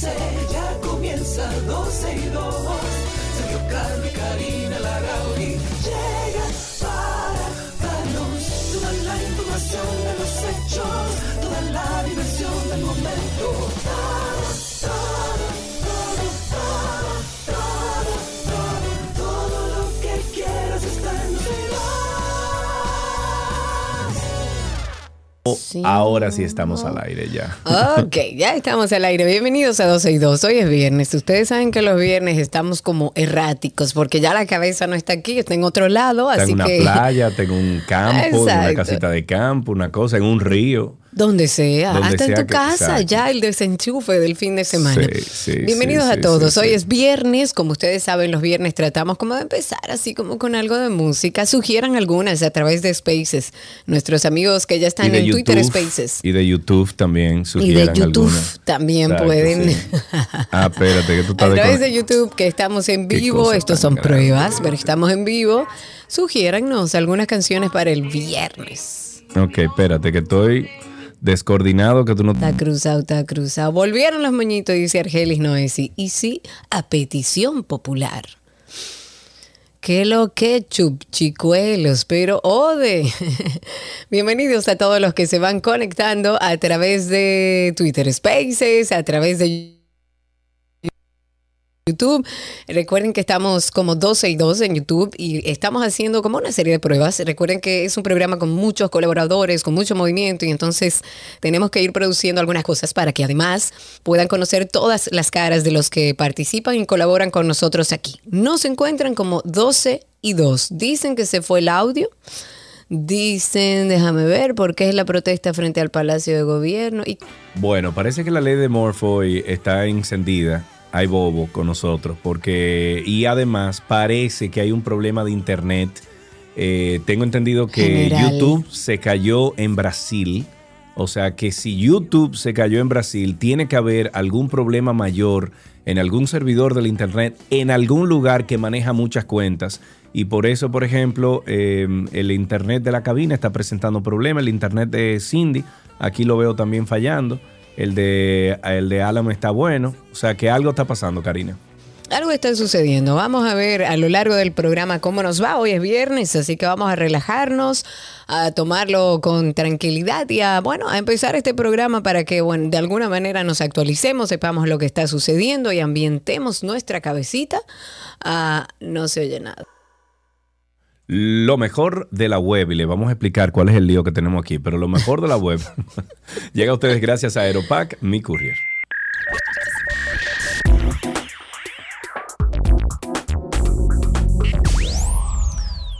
12, ya comienza 12 y 2. Sergio y Karina Larrauri llegan para darnos toda la información de los hechos, toda la diversión del momento. Sí. Ahora sí estamos al aire ya. Ok, ya estamos al aire. Bienvenidos a 12 y 2. Hoy es viernes. Ustedes saben que los viernes estamos como erráticos porque ya la cabeza no está aquí, está en otro lado. Está así en una que. playa, tengo un campo, en una casita de campo, una cosa, en un río. Donde sea, Donde hasta en tu casa, ya el desenchufe del fin de semana. Sí, sí, Bienvenidos sí, a todos. Hoy es viernes, como ustedes saben, los viernes tratamos como de empezar así como con algo de música. Sugieran algunas a través de Spaces. Nuestros amigos que ya están Y en Twitter Spaces. Y de YouTube también Y sugieran de YouTube algunas. también pueden. Ah, espérate, que tú estás A través de YouTube, que estamos en vivo, estos son grande. pruebas, pero estamos en vivo. Sugiérannos algunas canciones para el viernes. Ok, espérate, que estoy descoordinado, que tú no... Está cruzado, está cruzado. Volvieron los moñitos, dice Argelis Noesi. Y sí, a petición popular. Que lo que chup, chicuelos, pero ode. Bienvenidos a todos los que se van conectando a través de Twitter Spaces, a través de YouTube. Recuerden que estamos como 12 y 2 en YouTube y estamos haciendo como una serie de pruebas. Recuerden que es un programa con muchos colaboradores, con mucho movimiento y entonces tenemos que ir produciendo algunas cosas para que además puedan conocer todas las caras de los que participan y colaboran con nosotros aquí. Nos encuentran como 12 y 2. Dicen que se fue el audio. Dicen, déjame ver, porque es la protesta frente al Palacio de Gobierno. Y Bueno, parece que la ley de Morphoy está encendida. Hay bobo con nosotros, porque. Y además, parece que hay un problema de internet. Eh, tengo entendido que General. YouTube se cayó en Brasil. O sea que si YouTube se cayó en Brasil, tiene que haber algún problema mayor en algún servidor del internet, en algún lugar que maneja muchas cuentas. Y por eso, por ejemplo, eh, el internet de la cabina está presentando problemas. El internet de Cindy, aquí lo veo también fallando. El de, el de Alan está bueno. O sea que algo está pasando, Karina. Algo está sucediendo. Vamos a ver a lo largo del programa cómo nos va. Hoy es viernes, así que vamos a relajarnos, a tomarlo con tranquilidad y a, bueno, a empezar este programa para que, bueno, de alguna manera nos actualicemos, sepamos lo que está sucediendo y ambientemos nuestra cabecita a no se oye nada. Lo mejor de la web, y le vamos a explicar cuál es el lío que tenemos aquí, pero lo mejor de la web llega a ustedes gracias a Aeropack, mi courier.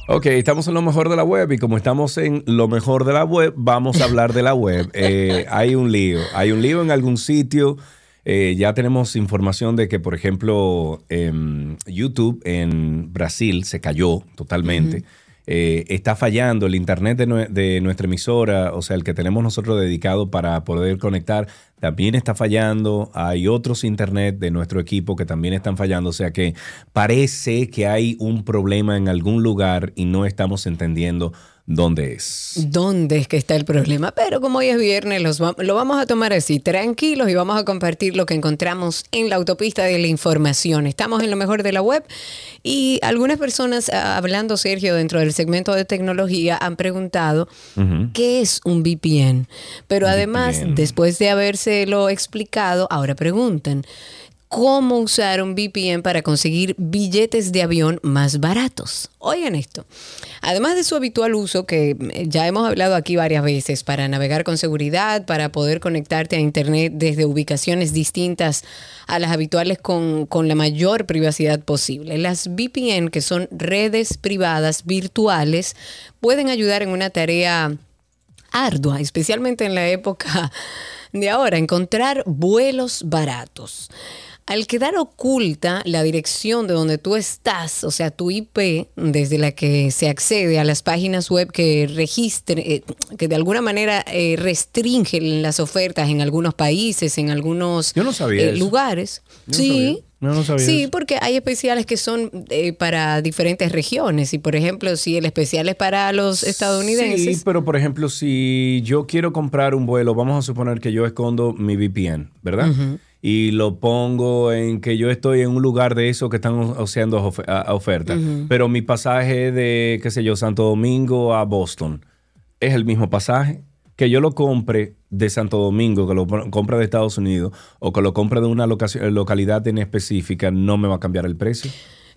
Ok, estamos en lo mejor de la web y como estamos en lo mejor de la web, vamos a hablar de la web. Eh, hay un lío, hay un lío en algún sitio. Eh, ya tenemos información de que, por ejemplo, em, YouTube en Brasil se cayó totalmente. Eh, está fallando el internet de, de nuestra emisora, o sea, el que tenemos nosotros dedicado para poder conectar, también está fallando. Hay otros internet de nuestro equipo que también están fallando, o sea que parece que hay un problema en algún lugar y no estamos entendiendo dónde es. ¿Dónde es que está el problema? Pero como hoy es viernes, los va- lo vamos a tomar así, tranquilos, y vamos a compartir lo que encontramos en la autopista de la información. Estamos en lo mejor de la web y algunas personas, ah, hablando Sergio, dentro del segmento de tecnología, han preguntado qué es un VPN. Pero además, VPN. después de habérselo explicado, ahora preguntan. ¿Cómo usar un VPN para conseguir billetes de avión más baratos? Oigan esto. Además de su habitual uso, que eh, ya hemos hablado aquí varias veces, para navegar con seguridad, para poder conectarte a Internet desde ubicaciones distintas a las habituales con, con la mayor privacidad posible. Las VPN, que son redes privadas virtuales, pueden ayudar en una tarea ardua, especialmente en la época de ahora, encontrar vuelos baratos. Al quedar oculta la dirección de donde tú estás, o sea, tu IP, desde la que se accede a las páginas web que registren, eh, que de alguna manera eh, restringen las ofertas en algunos países, en algunos Yo no sabía eh, lugares. Yo no sí. sabía. No, no sabía sí, eso. porque hay especiales que son eh, para diferentes regiones. Y por ejemplo, si el especial es para los estadounidenses. Sí, pero por ejemplo, si yo quiero comprar un vuelo, vamos a suponer que yo escondo mi VPN, ¿verdad? Y lo pongo en que yo estoy en un lugar de eso que están haciendo ofe- a- a oferta. Pero mi pasaje de, qué sé yo, Santo Domingo a Boston es el mismo pasaje. Que yo lo compre de Santo Domingo, que lo compre de Estados Unidos o que lo compre de una locación- localidad en específica, no me va a cambiar el precio.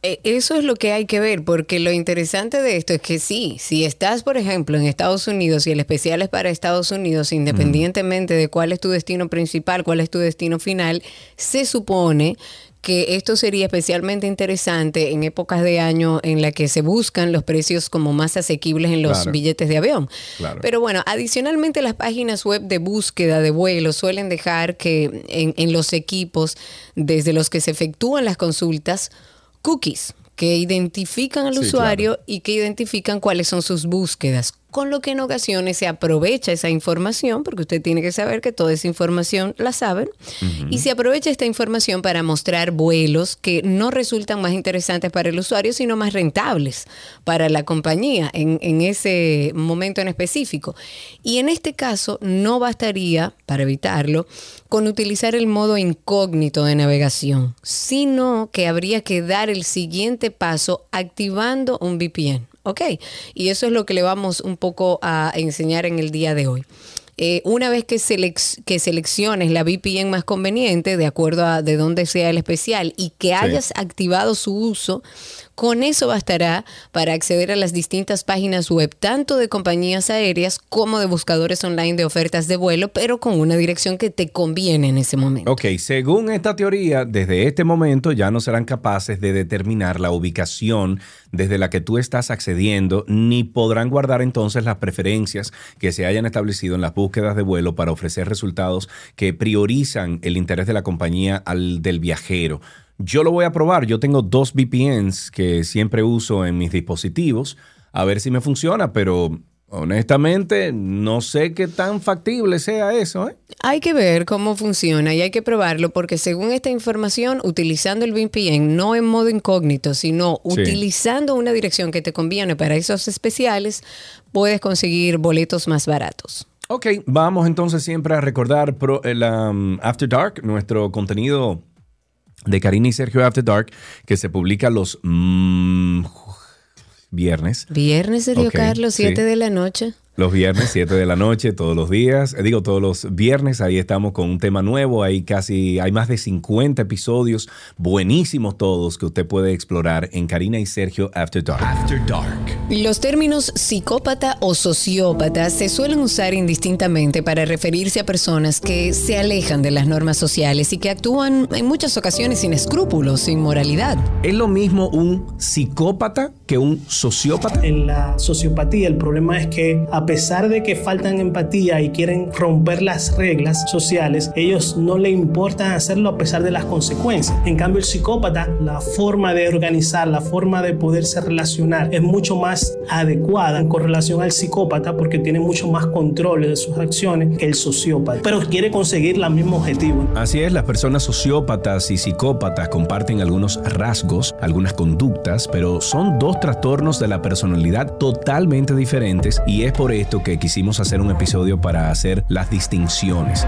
Eh, Eso es lo que hay que ver, porque lo interesante de esto es que sí, si estás, por ejemplo, en Estados Unidos y el especial es para Estados Unidos, independientemente de cuál es tu destino principal, cuál es tu destino final, se supone que esto sería especialmente interesante en épocas de año en la que se buscan los precios como más asequibles en los Claro. billetes de avión. Claro. Pero bueno, adicionalmente las páginas web de búsqueda de vuelos suelen dejar que en, en los equipos desde los que se efectúan las consultas, cookies que identifican al Sí, usuario y que identifican cuáles son sus búsquedas. Con lo que en ocasiones se aprovecha esa información, porque usted tiene que saber que toda esa información la saben, y se aprovecha esta información para mostrar vuelos que no resultan más interesantes para el usuario, sino más rentables para la compañía en, en ese momento en específico. Y en este caso no bastaría, para evitarlo, con utilizar el modo incógnito de navegación, sino que habría que dar el siguiente paso activando un VPN. ¿Ok? Y eso es lo que le vamos un poco a enseñar en el día de hoy. Eh, una vez que, selec- que selecciones la VPN más conveniente, de acuerdo a de dónde sea el especial, y que hayas activado su uso, con eso bastará para acceder a las distintas páginas web, tanto de compañías aéreas como de buscadores online de ofertas de vuelo, pero con una dirección que te conviene en ese momento. Ok, según esta teoría, desde este momento ya no serán capaces de determinar la ubicación desde la que tú estás accediendo, ni podrán guardar entonces las preferencias que se hayan establecido en las búsquedas de vuelo para ofrecer resultados que priorizan el interés de la compañía al del viajero. Yo lo voy a probar, yo tengo dos VPNs que siempre uso en mis dispositivos, a ver si me funciona, pero honestamente no sé qué tan factible sea eso, ¿eh? Hay que ver cómo funciona y hay que probarlo porque según esta información, utilizando el VPN, no en modo incógnito, sino Sí. utilizando una dirección que te conviene para esos especiales, puedes conseguir boletos más baratos. Ok, vamos entonces siempre a recordar pro- el um, After Dark, nuestro contenido de Karina y Sergio After Dark, que se publica los mm, viernes. Viernes, Sergio Carlos, sí. 7 de la noche. Los viernes, 7 de la noche, todos los días. Eh, Digo, todos los viernes, ahí estamos con un tema nuevo. Hay casi, hay más de 50 episodios, buenísimos todos, que usted puede explorar en Karina y Sergio After Dark. After Dark. Los términos psicópata o sociópata se suelen usar indistintamente para referirse a personas que se alejan de las normas sociales y que actúan en muchas ocasiones sin escrúpulos, sin moralidad. ¿Es lo mismo un psicópata que un sociópata? En la sociopatía el problema es que a pesar de que faltan empatía y quieren romper las reglas sociales, ellos no le importa hacerlo a pesar de las consecuencias. En cambio el psicópata, la forma de organizar, la forma de poderse relacionar es mucho más adecuada con relación al psicópata porque tiene mucho más control de sus acciones que el sociópata, pero quiere conseguir el mismo objetivo. Así es, las personas sociópatas y psicópatas comparten algunos rasgos, algunas conductas, pero son dos trastornos de la personalidad totalmente diferentes y es por esto que quisimos hacer un episodio para hacer las distinciones.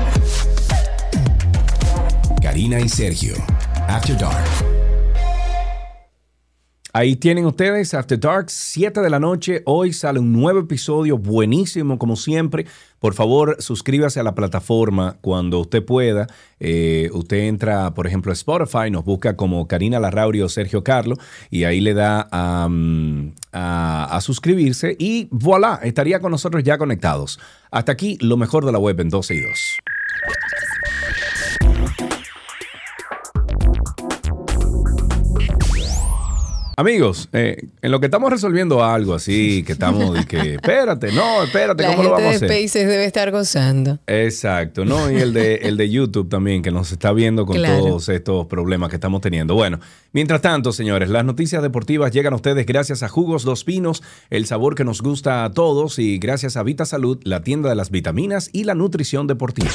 Karina y Sergio, After Dark. Ahí tienen ustedes After Dark, 7 de la noche. Hoy sale un nuevo episodio buenísimo, como siempre. Por favor, suscríbase a la plataforma cuando usted pueda. Eh, usted entra, por ejemplo, a Spotify, nos busca como Karina Larrauri o Sergio Carlo y ahí le da a, a- a suscribirse y voilà, estaría con nosotros ya conectados. Hasta aquí, lo mejor de la web en 12 y 2. Amigos, eh, en lo que estamos resolviendo algo así, que estamos y que, espérate, no, espérate, La ¿cómo lo gente vamos a de hacer? Spaces debe estar gozando. Exacto, ¿no? Y el de, el de YouTube también, que nos está viendo con Claro. todos estos problemas que estamos teniendo. Bueno, mientras tanto, señores, las noticias deportivas llegan a ustedes gracias a Jugos Dos Pinos, el sabor que nos gusta a todos, y gracias a Vita Salud, la tienda de las vitaminas y la nutrición deportiva.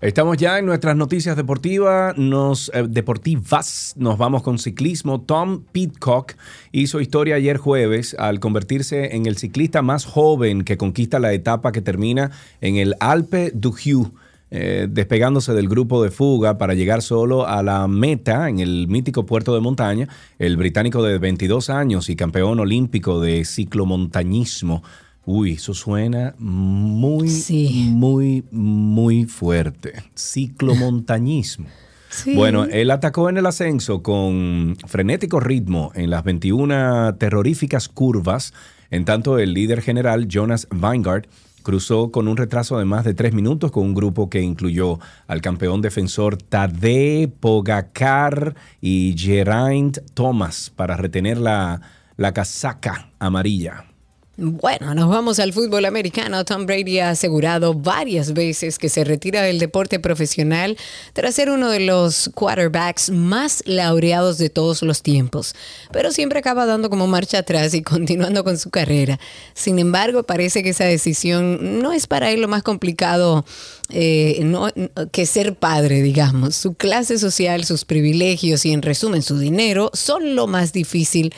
Estamos ya en nuestras noticias deportivas. Nos, eh, deportivas. Nos vamos con ciclismo. Tom Pitcock hizo historia ayer jueves al convertirse en el ciclista más joven que conquista la etapa que termina en el Alpe d'Huez. eh, despegándose del grupo de fuga para llegar solo a la meta en el mítico puerto de montaña, el británico de 22 años y campeón olímpico de ciclomontañismo. Uy, eso suena muy, Sí. muy, muy fuerte. Ciclomontañismo. Sí. Bueno, él atacó en el ascenso con frenético ritmo en las 21 terroríficas curvas, en tanto el líder general Jonas Weingart cruzó con un retraso de más de tres minutos con un grupo que incluyó al campeón defensor Tadej Pogacar y Geraint Thomas para retener la, la casaca amarilla. Bueno, nos vamos al fútbol americano. Tom Brady ha asegurado varias veces que se retira del deporte profesional tras ser uno de los quarterbacks más laureados de todos los tiempos, pero siempre acaba dando como marcha atrás y continuando con su carrera. Sin embargo, parece que esa decisión no es para él lo más complicado eh, no- que ser padre, digamos. Su clase social, sus privilegios y en resumen su dinero son lo más difícil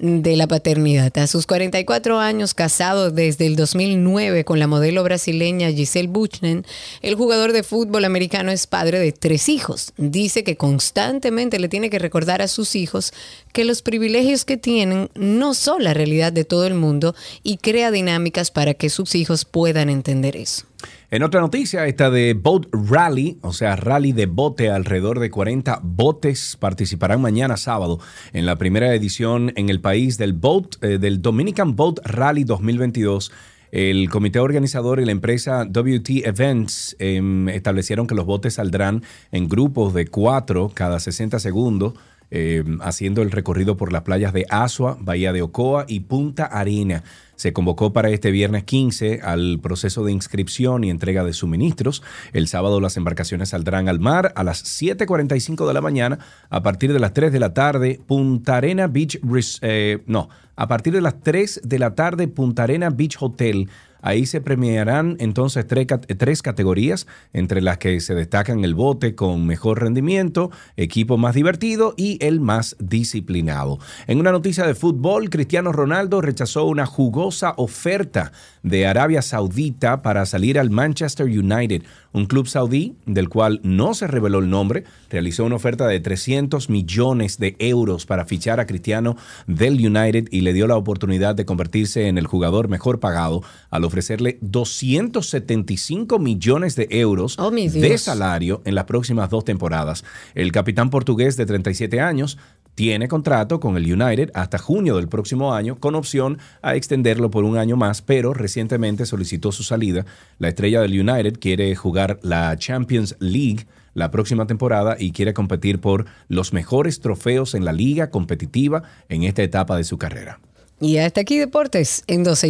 de la paternidad. A sus 44 años, casado desde el 2009 con la modelo brasileña Giselle Buchnen, el jugador de fútbol americano es padre de tres hijos. Dice que constantemente le tiene que recordar a sus hijos que los privilegios que tienen no son la realidad de todo el mundo y crea dinámicas para que sus hijos puedan entender eso. En otra noticia, esta de Boat Rally, o sea, rally de bote, alrededor de 40 botes participarán mañana sábado en la primera edición en el país del Boat, eh, del Dominican Boat Rally 2022. El comité organizador y la empresa WT Events em, establecieron que los botes saldrán en grupos de cuatro cada 60 segundos eh, haciendo el recorrido por las playas de Asua, Bahía de Ocoa y Punta Arena. Se convocó para este viernes 15 al proceso de inscripción y entrega de suministros. El sábado las embarcaciones saldrán al mar a las 7.45 de la mañana. A partir de las 3 de la tarde, Punta Arena Beach... Eh, no, a partir de las 3 de la tarde, Punta Arena Beach Hotel Ahí se premiarán entonces tres, tres categorías, entre las que se destacan el bote con mejor rendimiento, equipo más divertido y el más disciplinado. En una noticia de fútbol, Cristiano Ronaldo rechazó una jugosa oferta de Arabia Saudita para salir al Manchester United, un club saudí del cual no se reveló el nombre, realizó una oferta de 300 millones de euros para fichar a Cristiano del United y le dio la oportunidad de convertirse en el jugador mejor pagado al ofrecerle 275 millones de euros Oh, de salario en las próximas dos temporadas. El capitán portugués de 37 años tiene contrato con el United hasta junio del próximo año con opción a extenderlo por un año más, pero recientemente solicitó su salida. La estrella del United quiere jugar la Champions League la próxima temporada y quiere competir por los mejores trofeos en la liga competitiva en esta etapa de su carrera. Y hasta aquí Deportes en 12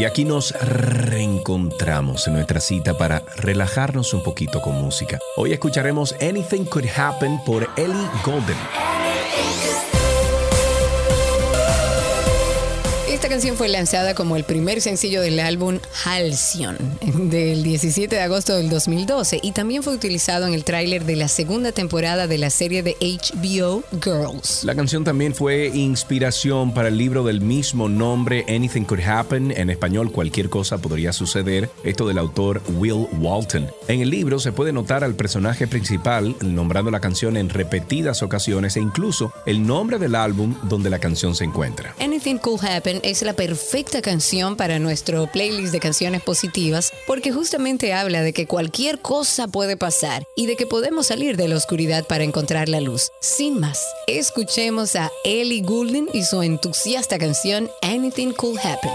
Y aquí nos reencontramos en nuestra cita para relajarnos un poquito con música. Hoy escucharemos Anything Could Happen por Ellie Golden. Canción fue lanzada como el primer sencillo del álbum Halcyon del 17 de agosto del 2012 y también fue utilizado en el tráiler de la segunda temporada de la serie de HBO Girls. La canción también fue inspiración para el libro del mismo nombre Anything Could Happen, en español cualquier cosa podría suceder, esto del autor Will Walton. En el libro se puede notar al personaje principal nombrando la canción en repetidas ocasiones e incluso el nombre del álbum donde la canción se encuentra. Anything Could Happen es la perfecta canción para nuestro playlist de canciones positivas porque justamente habla de que cualquier cosa puede pasar y de que podemos salir de la oscuridad para encontrar la luz. Sin más, escuchemos a Ellie Goulding y su entusiasta canción Anything Could Happen.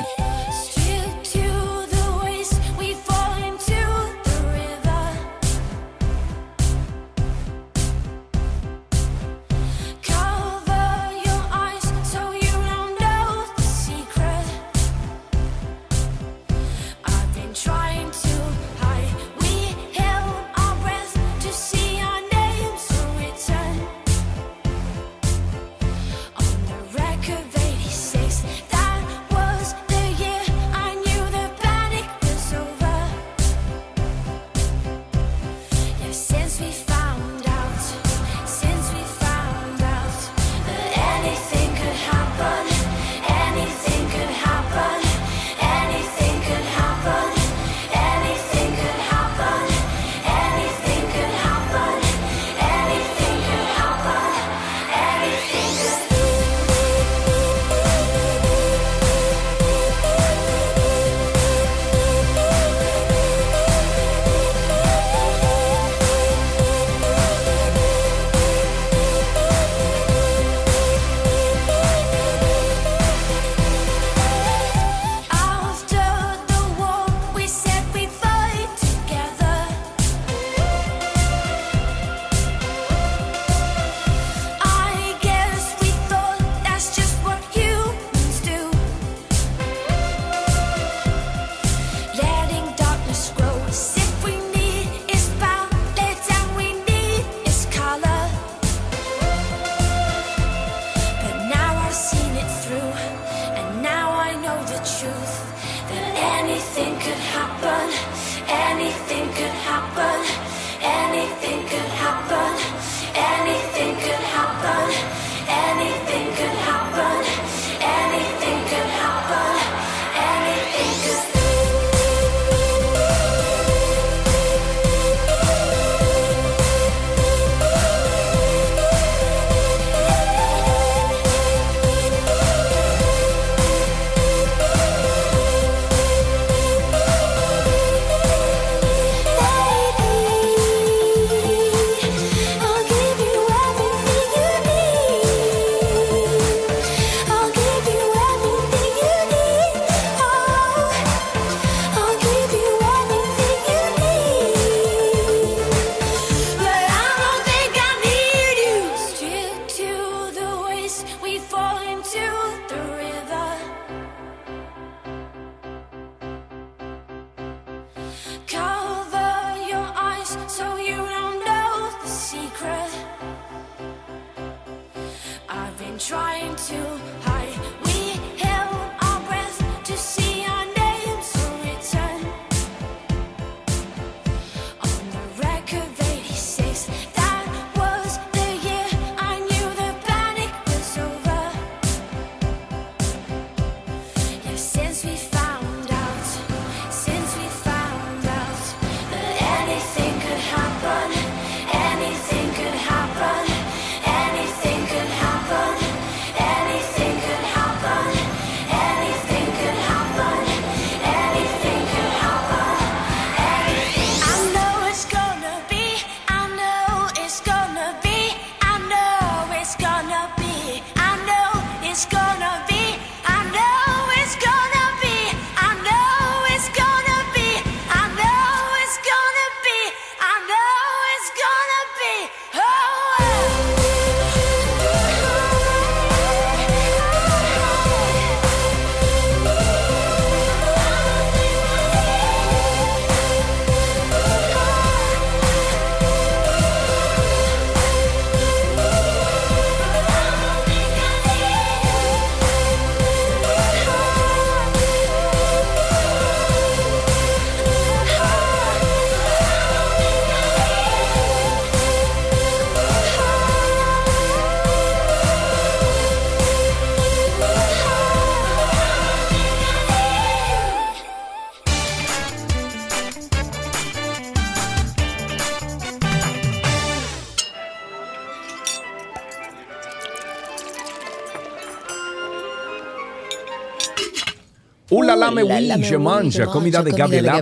Je mange, comida de Gabriela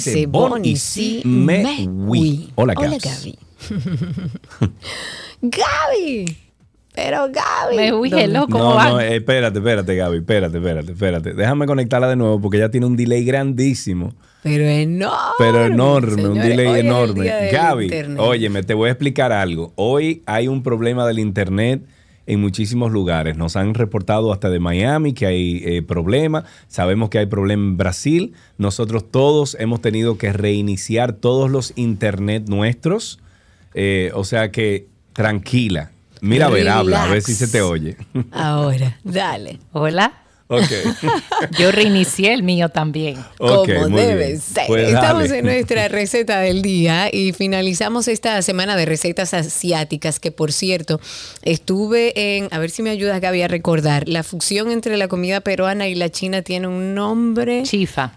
c'est bon ici, mais oui. Hola, Hola. Gaby. Gaby. Pero Gaby. Me huí, ¿Dónde- hello, ¿cómo No, van? no, espérate, espérate, Gaby, espérate, espérate, espérate. Déjame conectarla de nuevo porque ella tiene un delay grandísimo. Pero enorme. Pero enorme, un delay enorme. Gaby, óyeme, te voy a explicar algo. Hoy hay un problema del internet en muchísimos lugares. Nos han reportado hasta de Miami que hay eh, problema. Sabemos que hay problema en Brasil. Nosotros todos hemos tenido que reiniciar todos los internet nuestros. Eh, o sea que tranquila. Mira, a ver, habla, a ver si se te oye. Ahora, dale. Hola. Ok. Yo reinicié el mío también. Como debe ser. Pues Estamos dale. en nuestra receta del día y finalizamos esta semana de recetas asiáticas que por cierto estuve en, a ver si me ayudas Gaby a recordar, la fusión entre la comida peruana y la china tiene un nombre. Chifa.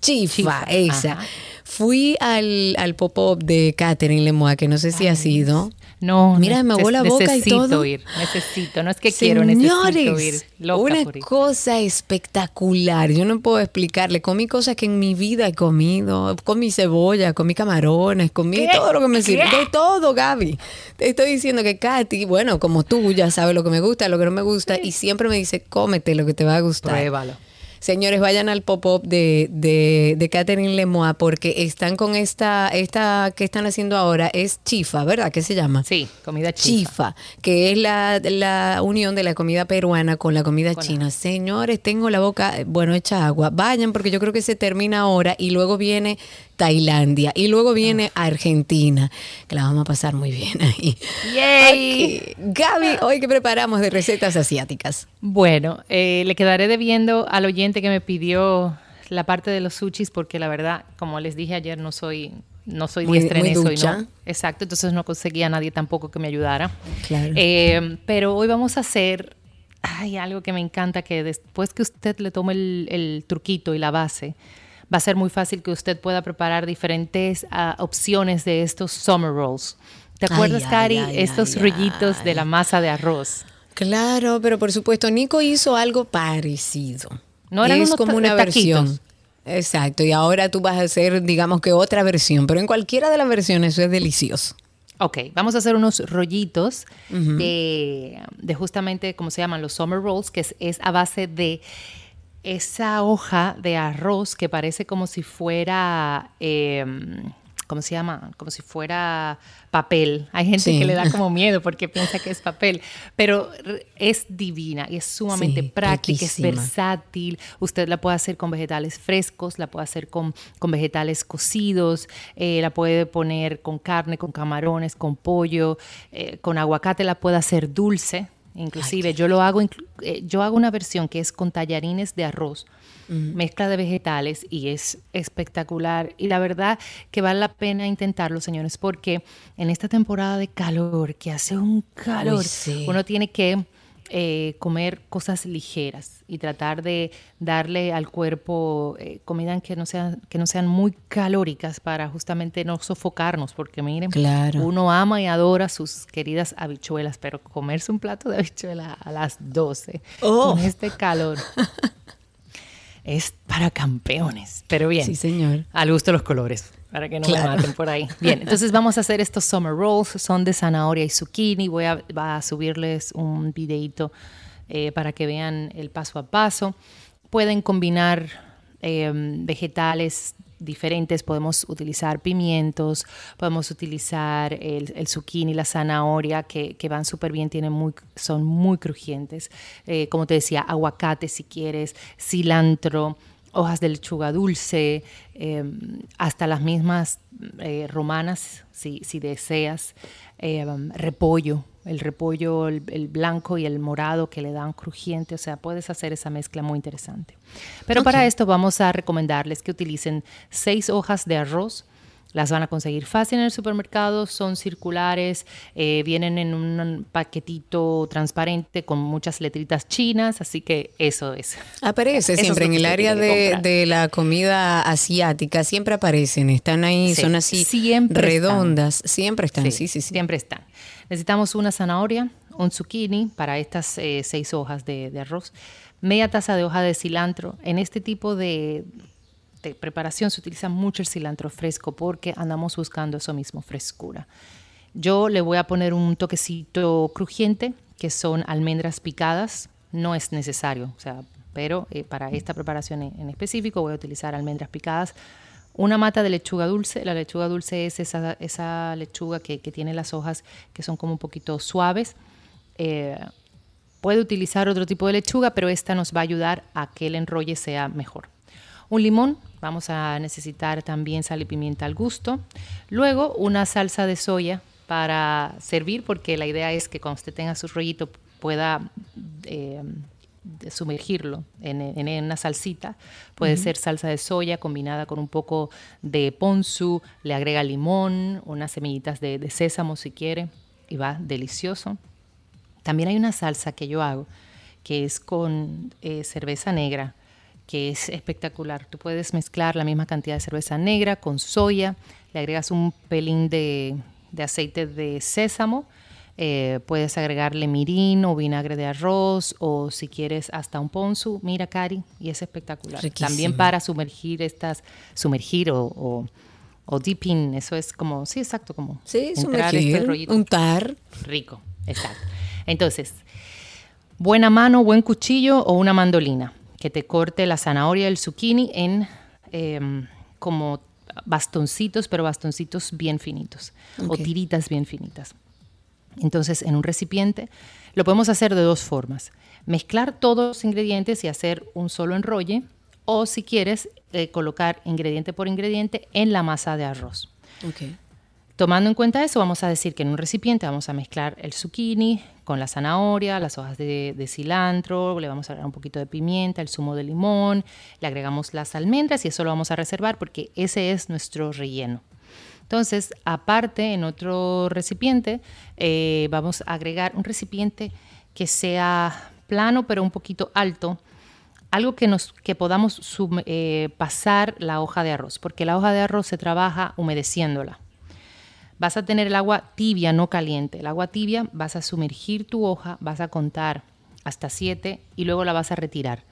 Chifa, Chifa, esa. ajá. Fui al, al pop-up de Catherine Lemois, que no sé si ha sido. No, Mira, me la boca y necesito todo. ir. Necesito, no es que quiero, necesito ir. Señores, Loca una por ir. cosa espectacular. Yo no puedo explicarle. Comí cosas que en mi vida he comido. Comí cebolla, comí camarones, comí ¿Qué? todo lo que me sirve. De todo, Gaby. Te estoy diciendo que Katy, bueno, como tú ya sabes lo que me gusta, lo que no me gusta, y siempre me dice, cómete lo que te va a gustar. Pruébalo. Señores, vayan al pop-up de, de, de Catherine Lemois porque están con esta, esta que están haciendo ahora, es chifa, ¿verdad? ¿Qué se llama? Sí, comida chifa. Chifa, que es la, la unión de la comida peruana con la comida china. Señores, tengo la boca, eh, bueno, hecha agua. Vayan porque yo creo que se termina ahora y luego viene Tailandia y luego viene Argentina, que la vamos a pasar muy bien ahí. Yay. Gaby, hoy que preparamos de recetas asiáticas. Bueno, eh, le quedaré debiendo al oyente que me pidió la parte de los sushis porque la verdad, como les dije ayer, no soy no soy Muy- diestra en eso. y no, exacto, entonces no conseguía a nadie tampoco que me ayudara. Claro. Eh, pero hoy vamos a hacer ay, algo que me encanta, que después que usted le tome el, el truquito y la base, va a ser muy fácil que usted pueda preparar diferentes ah, opciones de estos summer rolls. ¿Te acuerdas, ay, Cari? ay, estos ay, rollitos de la masa de arroz. Claro, pero por supuesto, Nico hizo algo parecido. No eran es unos como una taquitos. versión. Exacto, y ahora tú vas a hacer, digamos que otra versión, pero en cualquiera de las versiones eso es delicioso. Ok, vamos a hacer unos rollitos de, de justamente, ¿cómo se llaman? Los summer rolls, que es, es a base de esa hoja de arroz que parece como si fuera, eh, ¿cómo se llama? Como si fuera papel. Hay gente Sí. que le da como miedo porque piensa que es papel, pero es divina y es sumamente Sí, práctica, es versátil. Usted la puede hacer con vegetales frescos, la puede hacer con, con vegetales cocidos, eh, la puede poner con carne, con camarones, con pollo, eh, con aguacate la puede hacer dulce. Inclusive yo lo hago, eh, yo hago una versión que es con tallarines de arroz, mezcla de vegetales y es espectacular. Y la verdad que vale la pena intentarlo, señores, porque en esta temporada de calor, que hace un calor, sí. uno tiene que eh, comer cosas ligeras y tratar de darle al cuerpo eh, comida que no, sean, que no sean muy calóricas para justamente no sofocarnos, porque miren, Claro. uno ama y adora sus queridas habichuelas, pero comerse un plato de habichuela a las 12 Oh. con este calor es para campeones. Pero bien, Sí, señor. al gusto de los colores, para que no Claro. me maten por ahí. Bien, entonces vamos a hacer estos summer rolls, son de zanahoria y zucchini. Voy a, va a subirles un videito eh, para que vean el paso a paso. Pueden combinar eh, vegetales diferentes, podemos utilizar pimientos, podemos utilizar el, el zucchini, la zanahoria, que, que van súper bien, tienen muy, son muy crujientes. Eh, como te decía, aguacate si quieres, cilantro, hojas de lechuga dulce, eh, hasta las mismas eh, romanas, si, si deseas, eh, repollo, el repollo, el, el blanco y el morado que le dan crujiente, o sea, puedes hacer esa mezcla muy interesante. Pero para esto vamos a recomendarles que utilicen seis hojas de arroz, las van a conseguir fácil en el supermercado, son circulares, eh, vienen en un paquetito transparente con muchas letritas chinas, así que eso es. Aparece Eso siempre en el área de, de la comida asiática, siempre aparecen, están ahí, Sí, son así siempre redondas, siempre están, sí, sí, sí. Siempre están. Necesitamos una zanahoria, un zucchini para estas eh, seis hojas de, de arroz, media taza de hoja de cilantro. En este tipo de, preparación se utiliza mucho el cilantro fresco porque andamos buscando eso mismo, frescura. Yo le voy a poner un toquecito crujiente, que son almendras picadas. No es necesario, o sea, pero eh, para esta preparación en, específico voy a utilizar almendras picadas. Una mata de lechuga dulce. La lechuga dulce es esa, lechuga que, que tiene las hojas que son como un poquito suaves. Eh, puede utilizar otro tipo de lechuga, pero esta nos va a ayudar a que el enrolle sea mejor. Un limón, vamos a necesitar también sal y pimienta al gusto. Luego una salsa de soya para servir, porque la idea es que cuando usted tenga su rollito pueda eh, sumergirlo en, una salsita. Puede ser salsa de soya combinada con un poco de ponzu, le agrega limón, unas semillitas de, de sésamo si quiere, y va delicioso. También hay una salsa que yo hago que es con eh, cerveza negra, que es espectacular. Tú puedes mezclar la misma cantidad de cerveza negra con soya, le agregas un pelín de, de aceite de sésamo, eh, puedes agregarle mirin o vinagre de arroz o si quieres hasta un ponzu. Mira, Cari, y es espectacular. Riquísimo. También para sumergir estas, sumergir o, o, o dipping, eso es como, sí, exacto, como Sí, este sumergir, rollito. untar. Rico, exacto. Entonces, buena mano, buen cuchillo o una mandolina que te corte la zanahoria y el zucchini en em, como bastoncitos, pero bastoncitos bien finitos o tiritas bien finitas. Entonces, en un recipiente lo podemos hacer de dos formas. Mezclar todos los ingredientes y hacer un solo enrolle o si quieres eh, colocar ingrediente por ingrediente en la masa de arroz. Ok. Tomando en cuenta eso, vamos a decir que en un recipiente vamos a mezclar el zucchini con la zanahoria, las hojas de, cilantro, le vamos a agregar un poquito de pimienta, el zumo de limón, le agregamos las almendras y eso lo vamos a reservar porque ese es nuestro relleno. Entonces, aparte, en otro recipiente, eh, vamos a agregar un recipiente que sea plano pero un poquito alto, algo que, nos, que podamos eh, pasar la hoja de arroz, porque la hoja de arroz se trabaja humedeciéndola. Vas a tener el agua tibia, no caliente. El agua tibia vas a sumergir tu hoja, vas a contar hasta 7 y luego la vas a retirar.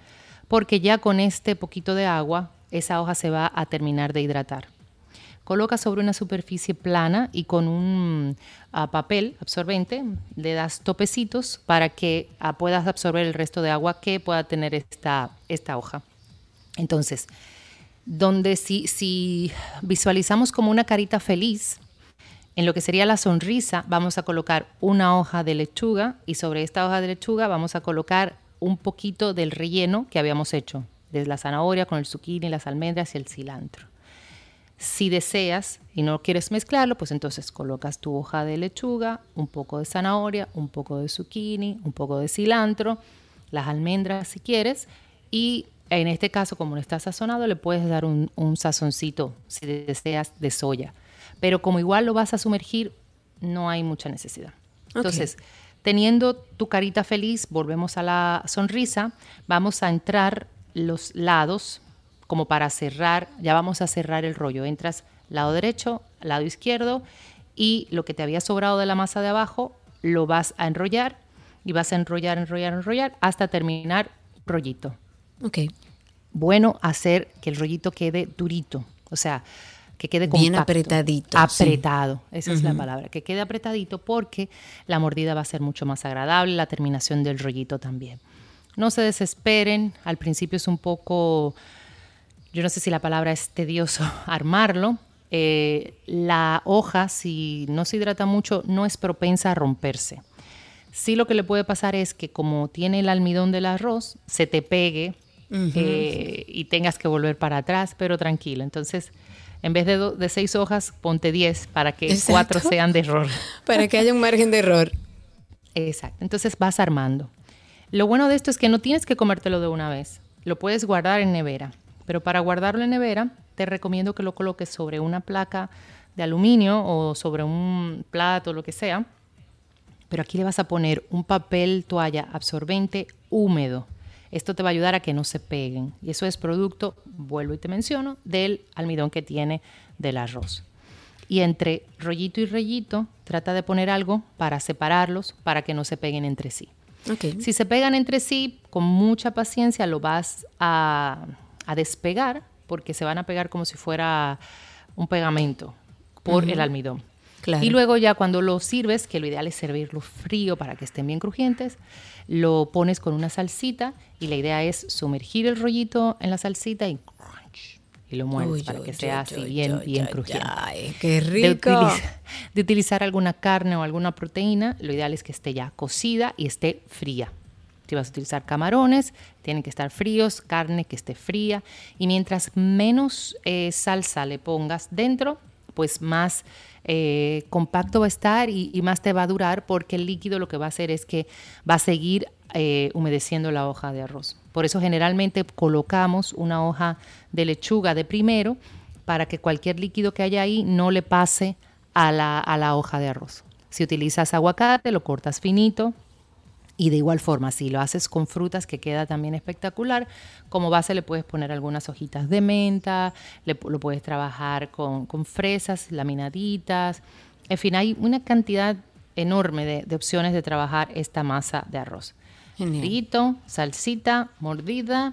Porque ya con este poquito de agua, esa hoja se va a terminar de hidratar. Coloca sobre una superficie plana y con un ah, papel absorbente le das topecitos para que ah, puedas absorber el resto de agua que pueda tener esta, esta hoja. Entonces, donde si, si visualizamos como una carita feliz, en lo que sería la sonrisa, vamos a colocar una hoja de lechuga y sobre esta hoja de lechuga vamos a colocar un poquito del relleno que habíamos hecho, de la zanahoria con el zucchini, las almendras y el cilantro. Si deseas y no quieres mezclarlo, pues entonces colocas tu hoja de lechuga, un poco de zanahoria, un poco de zucchini, un poco de cilantro, las almendras si quieres y en este caso, como no está sazonado, le puedes dar un sazoncito si deseas de soya. Pero como igual lo vas a sumergir, no hay mucha necesidad. Entonces, teniendo tu carita feliz, volvemos a la sonrisa, vamos a entrar los lados como para cerrar, ya vamos a cerrar el rollo. Entras lado derecho, lado izquierdo y lo que te había sobrado de la masa de abajo lo vas a enrollar y vas a enrollar, enrollar, enrollar hasta terminar rollito. Ok. Bueno hacer que el rollito quede durito, o sea, que quede Bien compacto. apretadito, sí. Apretado, esa es la palabra, que quede apretadito porque la mordida va a ser mucho más agradable, la terminación del rollito también. No se desesperen, al principio es un poco, yo no sé si la palabra es tedioso armarlo. Eh, la hoja, si no se hidrata mucho, no es propensa a romperse. Sí lo que le puede pasar es que como tiene el almidón del arroz, se te pegue eh, y tengas que volver para atrás, pero tranquilo. Entonces, en vez de, do- de seis hojas, ponte diez para que Exacto. cuatro sean de error. Para que haya un margen de error. Exacto. Entonces vas armando. Lo bueno de esto es que no tienes que comértelo de una vez. Lo puedes guardar en nevera. Pero para guardarlo en nevera, te recomiendo que lo coloques sobre una placa de aluminio o sobre un plato, lo que sea. Pero aquí le vas a poner un papel toalla absorbente húmedo. Esto te va a ayudar a que no se peguen. Y eso es producto, vuelvo y te menciono, del almidón que tiene del arroz. y entre rollito y rollito trata de poner algo para separarlos para que no se peguen entre sí. Si se pegan entre sí, con mucha paciencia lo vas a, a despegar porque se van a pegar como si fuera un pegamento por el almidón. Claro. Y luego ya cuando lo sirves, que lo ideal es servirlo frío para que estén bien crujientes, lo pones con una salsita y la idea es sumergir el rollito en la salsita y crunch, y lo mueves Uy, para que sea así uy, bien, bien crujiente ay, qué de, rico. de utilizar alguna carne o alguna proteína, lo ideal es que esté ya cocida y esté fría. Si vas a utilizar camarones, tienen que estar fríos, carne que esté fría. Y mientras menos eh, salsa le pongas dentro, pues más eh, compacto va a estar y, más te va a durar porque el líquido lo que va a hacer es que va a seguir eh, humedeciendo la hoja de arroz. Por eso generalmente colocamos una hoja de lechuga de primero para que cualquier líquido que haya ahí no le pase a la, a la hoja de arroz. Si utilizas aguacate, lo cortas finito, y de igual forma, si lo haces con frutas, que queda también espectacular, como base le puedes poner algunas hojitas de menta, le lo puedes trabajar con, con fresas laminaditas. En fin, hay una cantidad enorme de, de opciones de trabajar esta masa de arroz. Genial. Frito, salsita, mordida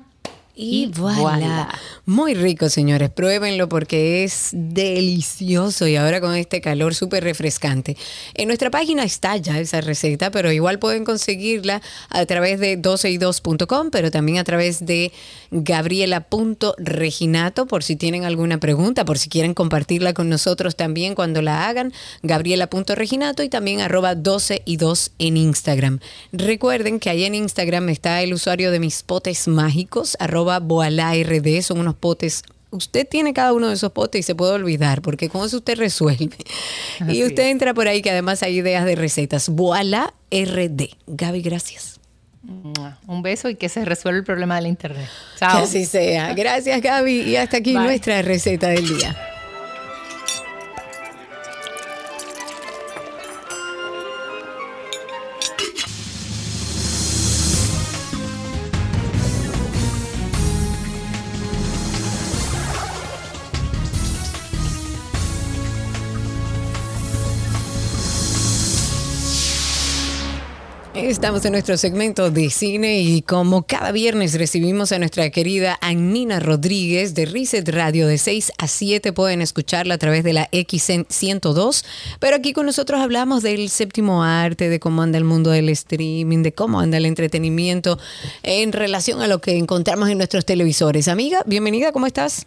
Y y voilà. voilà. Muy rico, señores. Pruébenlo porque es delicioso y ahora con este calor súper refrescante. En nuestra página está ya esa receta, pero igual pueden conseguirla a través de 12y2.com, pero también a través de gabriela.reginato por si tienen alguna pregunta, por si quieren compartirla con nosotros también cuando la hagan. Gabriela.reginato y también arroba 12y2 en Instagram. Recuerden que ahí en Instagram está el usuario de mis potes mágicos, arroba boalard, son unos potes. Usted tiene cada uno de esos potes y se puede olvidar, porque con eso usted resuelve. Así y usted es. entra por ahí que además hay ideas de recetas. Boala RD. Gaby, gracias. Un beso y que se resuelva el problema del internet. Que Chao. así sea. Gracias, Gaby. Y hasta aquí Bye. nuestra receta del día. Estamos en nuestro segmento de cine y como cada viernes recibimos a nuestra querida Annina Rodríguez de Reset Radio de 6 a 7 pueden escucharla a través de la X102, pero aquí con nosotros hablamos del séptimo arte, de cómo anda el mundo del streaming, de cómo anda el entretenimiento en relación a lo que encontramos en nuestros televisores. Amiga, bienvenida, ¿cómo estás?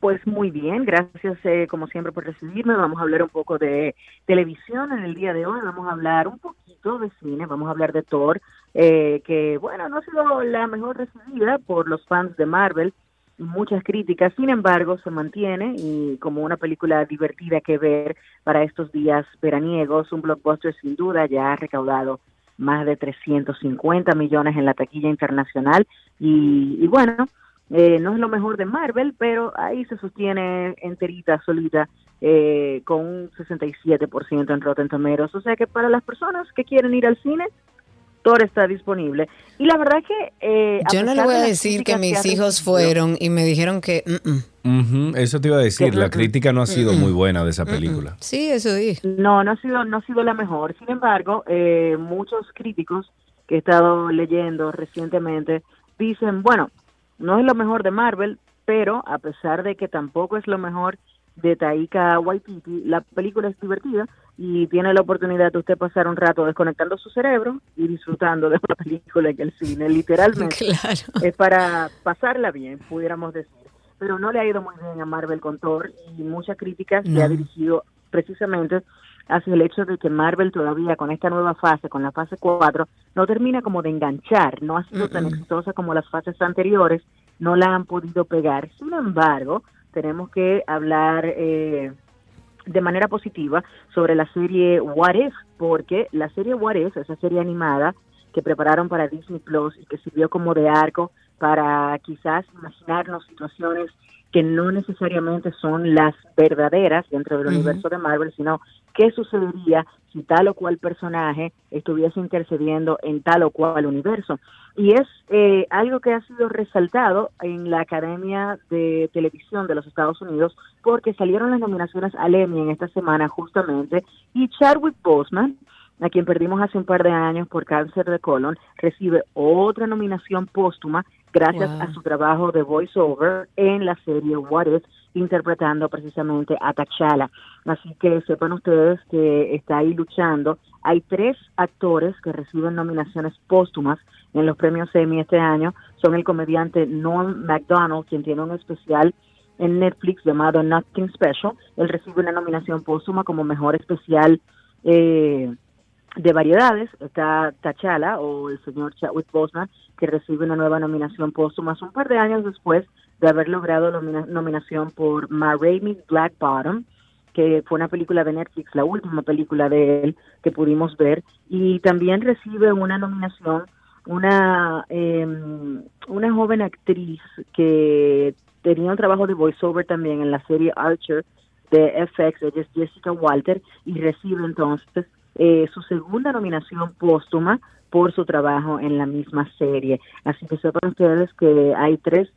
Pues muy bien, gracias eh, como siempre por recibirme. Vamos a hablar un poco de televisión en el día de hoy. Vamos a hablar un poquito de cine, vamos a hablar de Thor, eh, que bueno, no ha sido la mejor recibida por los fans de Marvel muchas críticas. Sin embargo, se mantiene y como una película divertida que ver para estos días veraniegos, un blockbuster sin duda ya ha recaudado más de 350 millones en la taquilla internacional y, y bueno, eh, no es lo mejor de Marvel, pero ahí se sostiene enterita, solita, eh, con un 67% en Rotten Tomatoes. O sea que para las personas que quieren ir al cine, Thor está disponible. Y la verdad que... eh, Yo no le voy a decir que mis hijos fueron y me dijeron que... mm, mm. Eso te iba a decir, la crítica no ha sido muy buena de esa película. Sí, eso dije. No, no ha sido, no ha sido la mejor. Sin embargo, eh, muchos críticos que he estado leyendo recientemente dicen, bueno, no es lo mejor de Marvel, pero a pesar de que tampoco es lo mejor de Taika Waititi, la película es divertida y tiene la oportunidad de usted pasar un rato desconectando su cerebro y disfrutando de una película en el cine, literalmente. Claro. es para pasarla bien, pudiéramos decir. Pero no le ha ido muy bien a Marvel con Thor y muchas críticas se No. ha dirigido precisamente hacia el hecho de que Marvel todavía con esta nueva fase, con la fase 4, no termina como de enganchar, no ha sido tan exitosa como las fases anteriores, no la han podido pegar. Sin embargo, tenemos que hablar eh, de manera positiva sobre la serie What If, porque la serie What If, esa serie animada que prepararon para Disney Plus y que sirvió como de arco para quizás imaginarnos situaciones que no necesariamente son las verdaderas dentro del universo de Marvel, sino qué sucedería si tal o cual personaje estuviese intercediendo en tal o cual universo. Y es eh, algo que ha sido resaltado en la Academia de Televisión de los Estados Unidos porque salieron las nominaciones al Emmy en esta semana justamente y Chadwick Boseman, a quien perdimos hace un par de años por cáncer de colon, recibe otra nominación póstuma gracias Wow. a su trabajo de voiceover en la serie What If, interpretando precisamente a T'Challa. Así que sepan ustedes que está ahí luchando. Hay tres actores que reciben nominaciones póstumas en los premios Emmy este año. Son el comediante Norm MacDonald, quien tiene un especial en Netflix llamado Nothing Special. Él recibe una nominación póstuma como mejor especial eh, de variedades. Está T'Challa o el señor Chadwick Boseman, que recibe una nueva nominación póstuma un par de años después de haber logrado nomina- nominación por Ma Rainey's Black Bottom, que fue una película de Netflix, la última película de él que pudimos ver, y también recibe una nominación una eh, una joven actriz que tenía un trabajo de voiceover también en la serie Archer de FX, ella es Jessica Walter, y recibe entonces eh, su segunda nominación póstuma por su trabajo en la misma serie. Así que sepan ustedes que hay tres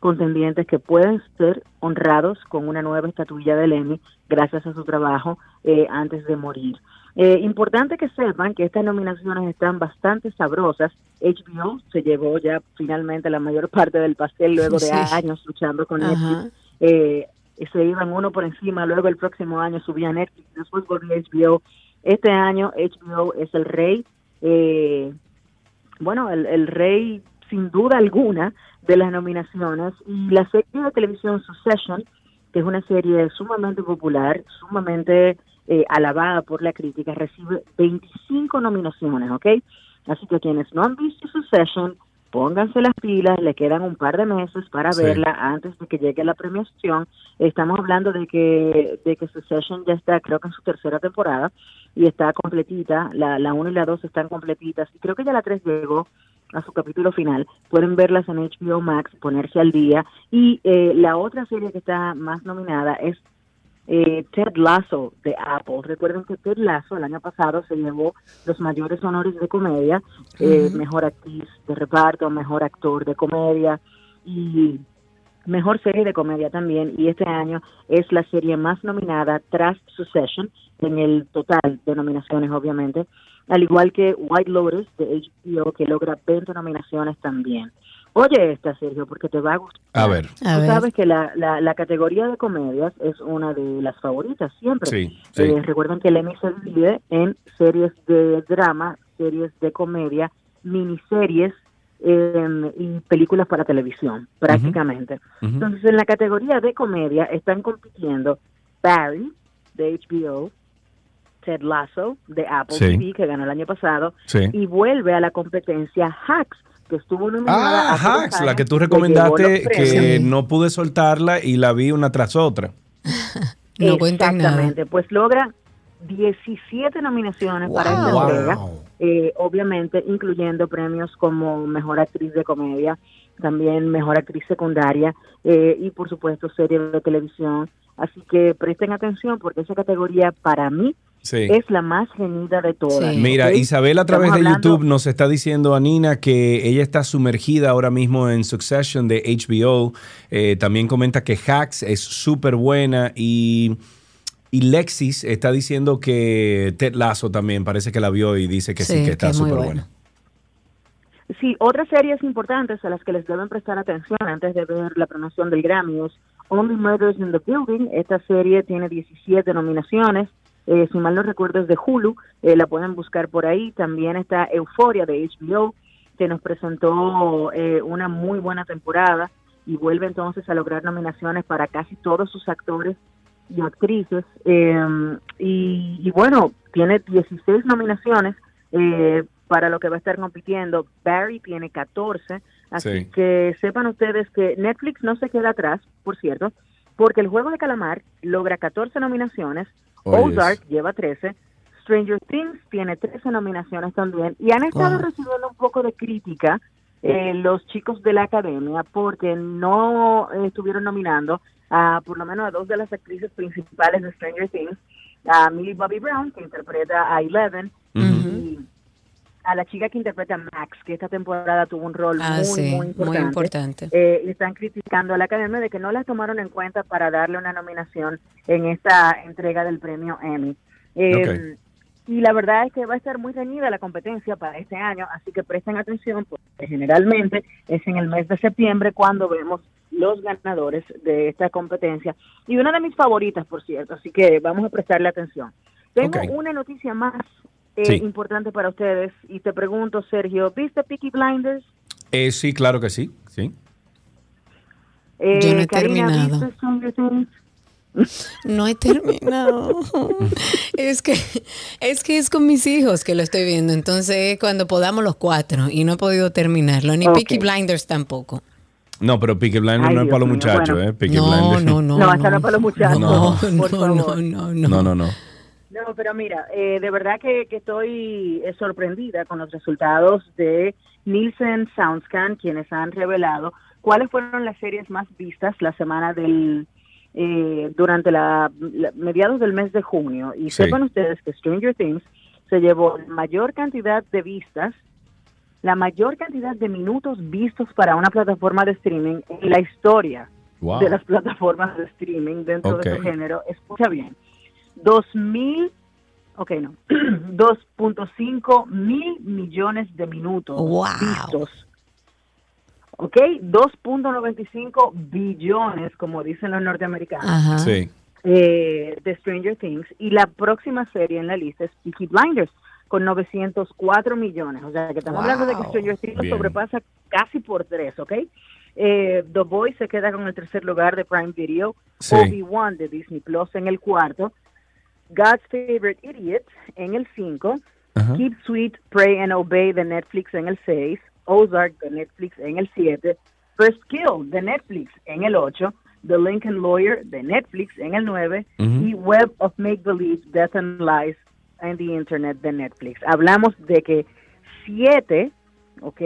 contendientes que pueden ser honrados con una nueva estatuilla del Emmy gracias a su trabajo eh, antes de morir. Eh, importante que sepan que estas nominaciones están bastante sabrosas. HBO se llevó ya finalmente la mayor parte del pastel luego de Sí. años luchando con. Netflix. Eh, se iban uno por encima, luego el próximo año subía Netflix, después volvió HBO. Este año HBO es el rey, eh, bueno, el, el rey sin duda alguna de las nominaciones y la serie de televisión Succession, que es una serie sumamente popular, sumamente eh, alabada por la crítica, recibe 25 nominaciones, ¿ok? Así que quienes no han visto Succession, pónganse las pilas, le quedan un par de meses para Sí. verla antes de que llegue la premiación. Estamos hablando de que de que Succession ya está, creo que en su tercera temporada y está completita, la la 1 y la 2 están completitas y creo que ya la 3 llegó a su capítulo final. Pueden verlas en HBO Max, ponerse al día. Y eh, la otra serie que está más nominada es eh, Ted Lasso de Apple. Recuerden que Ted Lasso el año pasado se llevó los mayores honores de comedia, eh, mejor actriz de reparto, mejor actor de comedia y mejor serie de comedia también. Y este año es la serie más nominada tras Succession en el total de nominaciones, obviamente, al igual que White Lotus de HBO que logra 20 nominaciones también. Oye esta, Sergio, porque te va a gustar. A ver. A Tú ver. sabes que la, la, la categoría de comedias es una de las favoritas siempre. Sí, sí. Eh, recuerden que el Emmy se divide en series de drama, series de comedia, miniseries eh, y películas para televisión, prácticamente. Ujú. Entonces, en la categoría de comedia están compitiendo Barry, de HBO, Ted Lasso, de Apple Sí. TV, que ganó el año pasado, Sí. y vuelve a la competencia Hacks, que estuvo nominada Ah, Hacks, la que tú recomendaste que no pude soltarla y la vi una tras otra. No cuenten nada. Exactamente, pues logra 17 nominaciones para esta Wow. entrega, eh, obviamente incluyendo premios como Mejor Actriz de Comedia, también Mejor Actriz Secundaria eh, y por supuesto serie de televisión. Así que presten atención porque esa categoría para mí Sí. es la más genida de todas. Sí. Mira. Isabel a través Estamos de hablando- YouTube nos está diciendo a Nina que ella está sumergida ahora mismo en Succession de HBO. Eh, también comenta que Hacks es súper buena y, y Lexis está diciendo que Ted Lasso también parece que la vio y dice que sí, Sí, que está es súper buena. buena. Sí, otras series importantes a las que les deben prestar atención antes de ver la promoción del Grammy es Only Murders in the Building. Esta serie tiene 17 nominaciones. Eh, si mal no recuerdo es de Hulu, eh, la pueden buscar por ahí. También está Euforia de HBO, que nos presentó eh, una muy buena temporada y vuelve entonces a lograr nominaciones para casi todos sus actores y actrices. Eh, y, y bueno, tiene 16 nominaciones eh, para lo que va a estar compitiendo. Barry tiene 14. Así Sí. que sepan ustedes que Netflix no se queda atrás, por cierto, porque el juego de calamar logra 14 nominaciones, Oyes. Ozark lleva 13, Stranger Things tiene 13 nominaciones también, y han estado Wow. recibiendo un poco de crítica eh, los chicos de la academia porque no eh, estuvieron nominando a por lo menos a dos de las actrices principales de Stranger Things. a Millie Bobby Brown, que interpreta a Eleven, y a la chica que interpreta a Max, que esta temporada tuvo un rol Ah, muy, sí, muy muy importante. importante. Eh, y están criticando a la academia de que no la tomaron en cuenta para darle una nominación en esta entrega del premio Emmy. Eh, Ok. Y la verdad es que va a estar muy reñida la competencia para este año, así que presten atención porque generalmente es en el mes de septiembre cuando vemos los ganadores de esta competencia. Y una de mis favoritas, por cierto, así que vamos a prestarle atención. Tengo una noticia más eh, Sí. importante para ustedes y te pregunto, Sergio, ¿viste Peaky Blinders? Eh, sí, claro que sí. sí. Eh, Yo no he Karina, terminado. No he terminado. es que es que es con mis hijos que lo estoy viendo. Entonces, cuando podamos los cuatro y no he podido terminarlo, ni Ok. Peaky Blinders tampoco. No, pero Peaky Blinders Ay, no es para los muchachos, bueno. ¿eh? Peaky No, Blinders. no, no. No, esa no es para los muchachos, No, por no, favor. no, no, no. No, no, no. No, pero mira, eh, de verdad que, que estoy eh, sorprendida con los resultados de Nielsen Soundscan, quienes han revelado cuáles fueron las series más vistas la semana del eh, durante la, la- mediados del mes de junio. Y Sí. sepan ustedes que Stranger Things se llevó la mayor cantidad de vistas, la mayor cantidad de minutos vistos para una plataforma de streaming en la historia Wow. de las plataformas de streaming dentro de su género. Escucha bien. 2.000, ok, no, 2.5 mil millones de minutos Wow. vistos. Ok, 2.95 billones, como dicen los norteamericanos, Ajá. Sí. eh, de Stranger Things. Y la próxima serie en la lista es Peaky Blinders, con 904 millones. O sea, que estamos Wow. hablando de que Stranger Things Bien. sobrepasa casi por tres, ¿ok? Eh, The Boys se queda con el tercer lugar de Prime Video. Sí. Obi-Wan de Disney Plus en el cuarto. God's Favorite Idiot en el 5. Ajá. Keep Sweet, Pray and Obey de Netflix en el 6. Ozark de Netflix en el 7. First Kill de Netflix en el 8. The Lincoln Lawyer de Netflix en el 9. Ujú. Y Web of Make Believe, Death and Lies and the Internet de Netflix. Hablamos de que 7, ¿ok?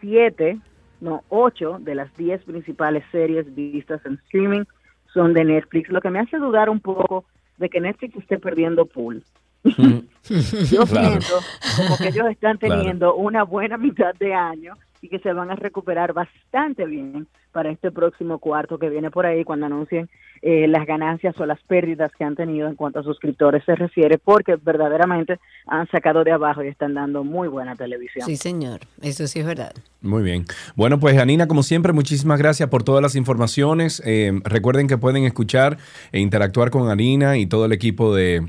7, no, 8 de las 10 principales series vistas en streaming son de Netflix, lo que me hace dudar un poco de que Netflix esté perdiendo pool. Yo Claro. siento como que ellos están Claro. teniendo una buena mitad de año y que se van a recuperar bastante bien para este próximo cuarto que viene por ahí cuando anuncien eh, las ganancias o las pérdidas que han tenido en cuanto a suscriptores se refiere, porque verdaderamente han sacado de abajo y están dando muy buena televisión. Sí, señor. Eso sí es verdad. Muy bien. Bueno, pues Anina, como siempre, muchísimas gracias por todas las informaciones. Eh, recuerden que pueden escuchar e interactuar con Anina y todo el equipo de,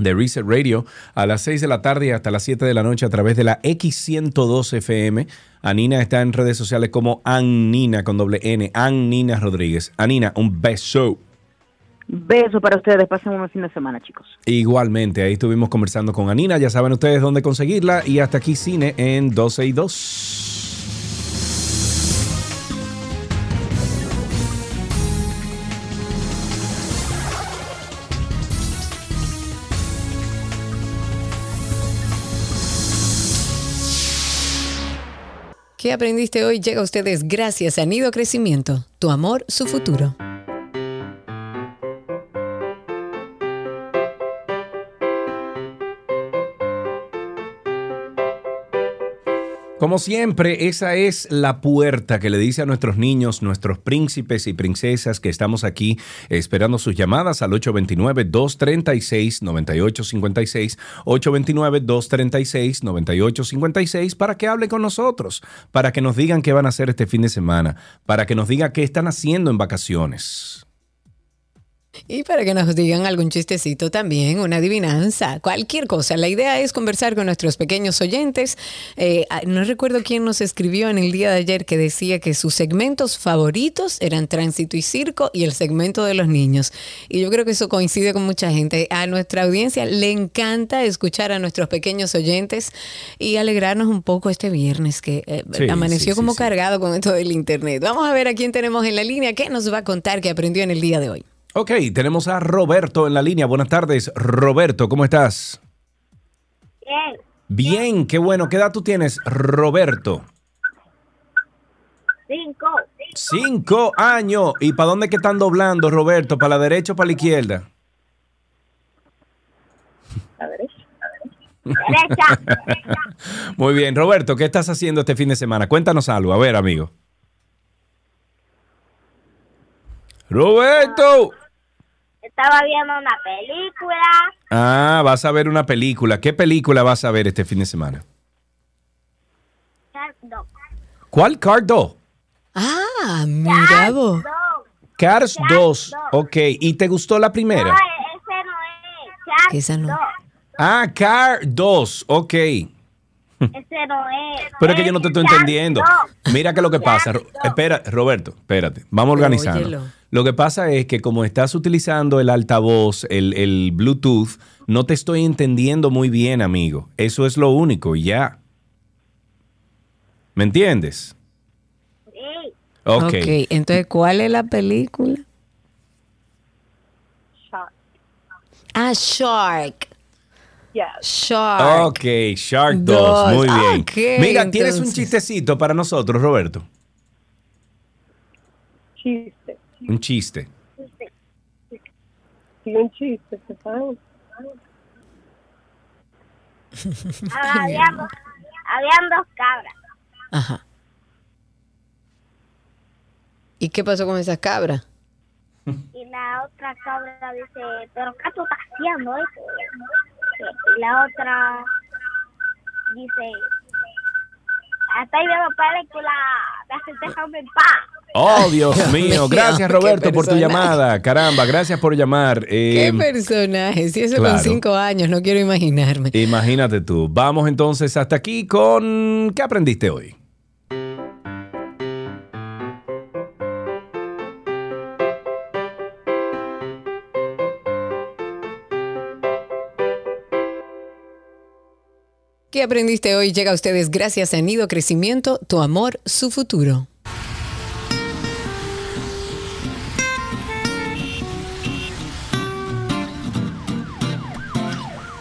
de Reset Radio a las 6 de la tarde y hasta las 7 de la noche a través de la X102 FM. Anina está en redes sociales como Annina con doble N, Annina Rodríguez. Anina, un beso. Beso para ustedes, pasen un fin de semana, chicos. Igualmente, ahí estuvimos conversando con Anina, ya saben ustedes dónde conseguirla y hasta aquí cine en 12 y 2. ¿Qué aprendiste hoy? Llega a ustedes gracias a Nido Crecimiento. Tu amor, su futuro. Como siempre, esa es la puerta que le dice a nuestros niños, nuestros príncipes y princesas que estamos aquí esperando sus llamadas al 829-236-9856, 829-236-9856 para que hable con nosotros, para que nos digan qué van a hacer este fin de semana, para que nos digan qué están haciendo en vacaciones. Y para que nos digan algún chistecito también, una adivinanza, cualquier cosa. La idea es conversar con nuestros pequeños oyentes. Eh, ah, no recuerdo quién nos escribió en el día de ayer que decía que sus segmentos favoritos eran Tránsito y Circo y el segmento de los niños. Y yo creo que eso coincide con mucha gente. A nuestra audiencia le encanta escuchar a nuestros pequeños oyentes y alegrarnos un poco este viernes que eh, Sí, amaneció sí, como sí. cargado con esto del internet. Vamos a ver a quién tenemos en la línea, qué nos va a contar que aprendió en el día de hoy. Ok, tenemos a Roberto en la línea. Buenas tardes, Roberto, ¿cómo estás? Bien, Bien, qué bueno. ¿Qué edad tú tienes, Roberto? cinco, Cinco años. ¿Y para dónde que están doblando, Roberto? ¿Para la derecha o para la izquierda? Derecha. Muy bien, Roberto, ¿qué estás haciendo este fin de semana? Cuéntanos algo, a ver, amigo. Roberto. Estaba viendo una película. Ah, vas a ver una película. ¿Qué película vas a ver este fin de semana? Shark Dog. ¿Cuál? Card 2. Ah, mira vos. Cars 2. Ok, ¿y te gustó la No, primera? ese no es. Shark Esa no. Ah, Car 2. Ok. Ese no es. Pero es que yo no te estoy entendiendo. Mira que lo que pasa. Espera, Roberto, espérate. Vamos organizando. Lo que pasa es que como estás utilizando el altavoz, el, el Bluetooth, no te estoy entendiendo muy bien, amigo. Eso es lo único ya. ¿Me entiendes? Sí. Ok. ok, entonces, ¿cuál es la película? Shark. Ah, Shark. Yes. Shark. Ok, Shark 2. Dos. Muy bien. Ok, Mira, ¿tienes un entonces. chistecito para nosotros, Roberto? chiste. Un chiste. Sí, un chiste, Habían dos, habían dos cabras. Ajá. ¿Y qué pasó con esas cabras? Y la otra cabra dice, pero ¿qué tú estás haciendo eso? Y la otra dice, estoy viendo película, déjame en paz. Oh, Dios mío. Gracias, Roberto, por tu llamada. Caramba, gracias por llamar. ¿Qué Eh, personaje? Si eso claro. con cinco años, no quiero imaginarme. imagínate tú. Vamos entonces hasta aquí con... ¿Qué aprendiste hoy? ¿Qué aprendiste hoy? Llega a ustedes gracias a Nido Crecimiento, tu amor, su futuro.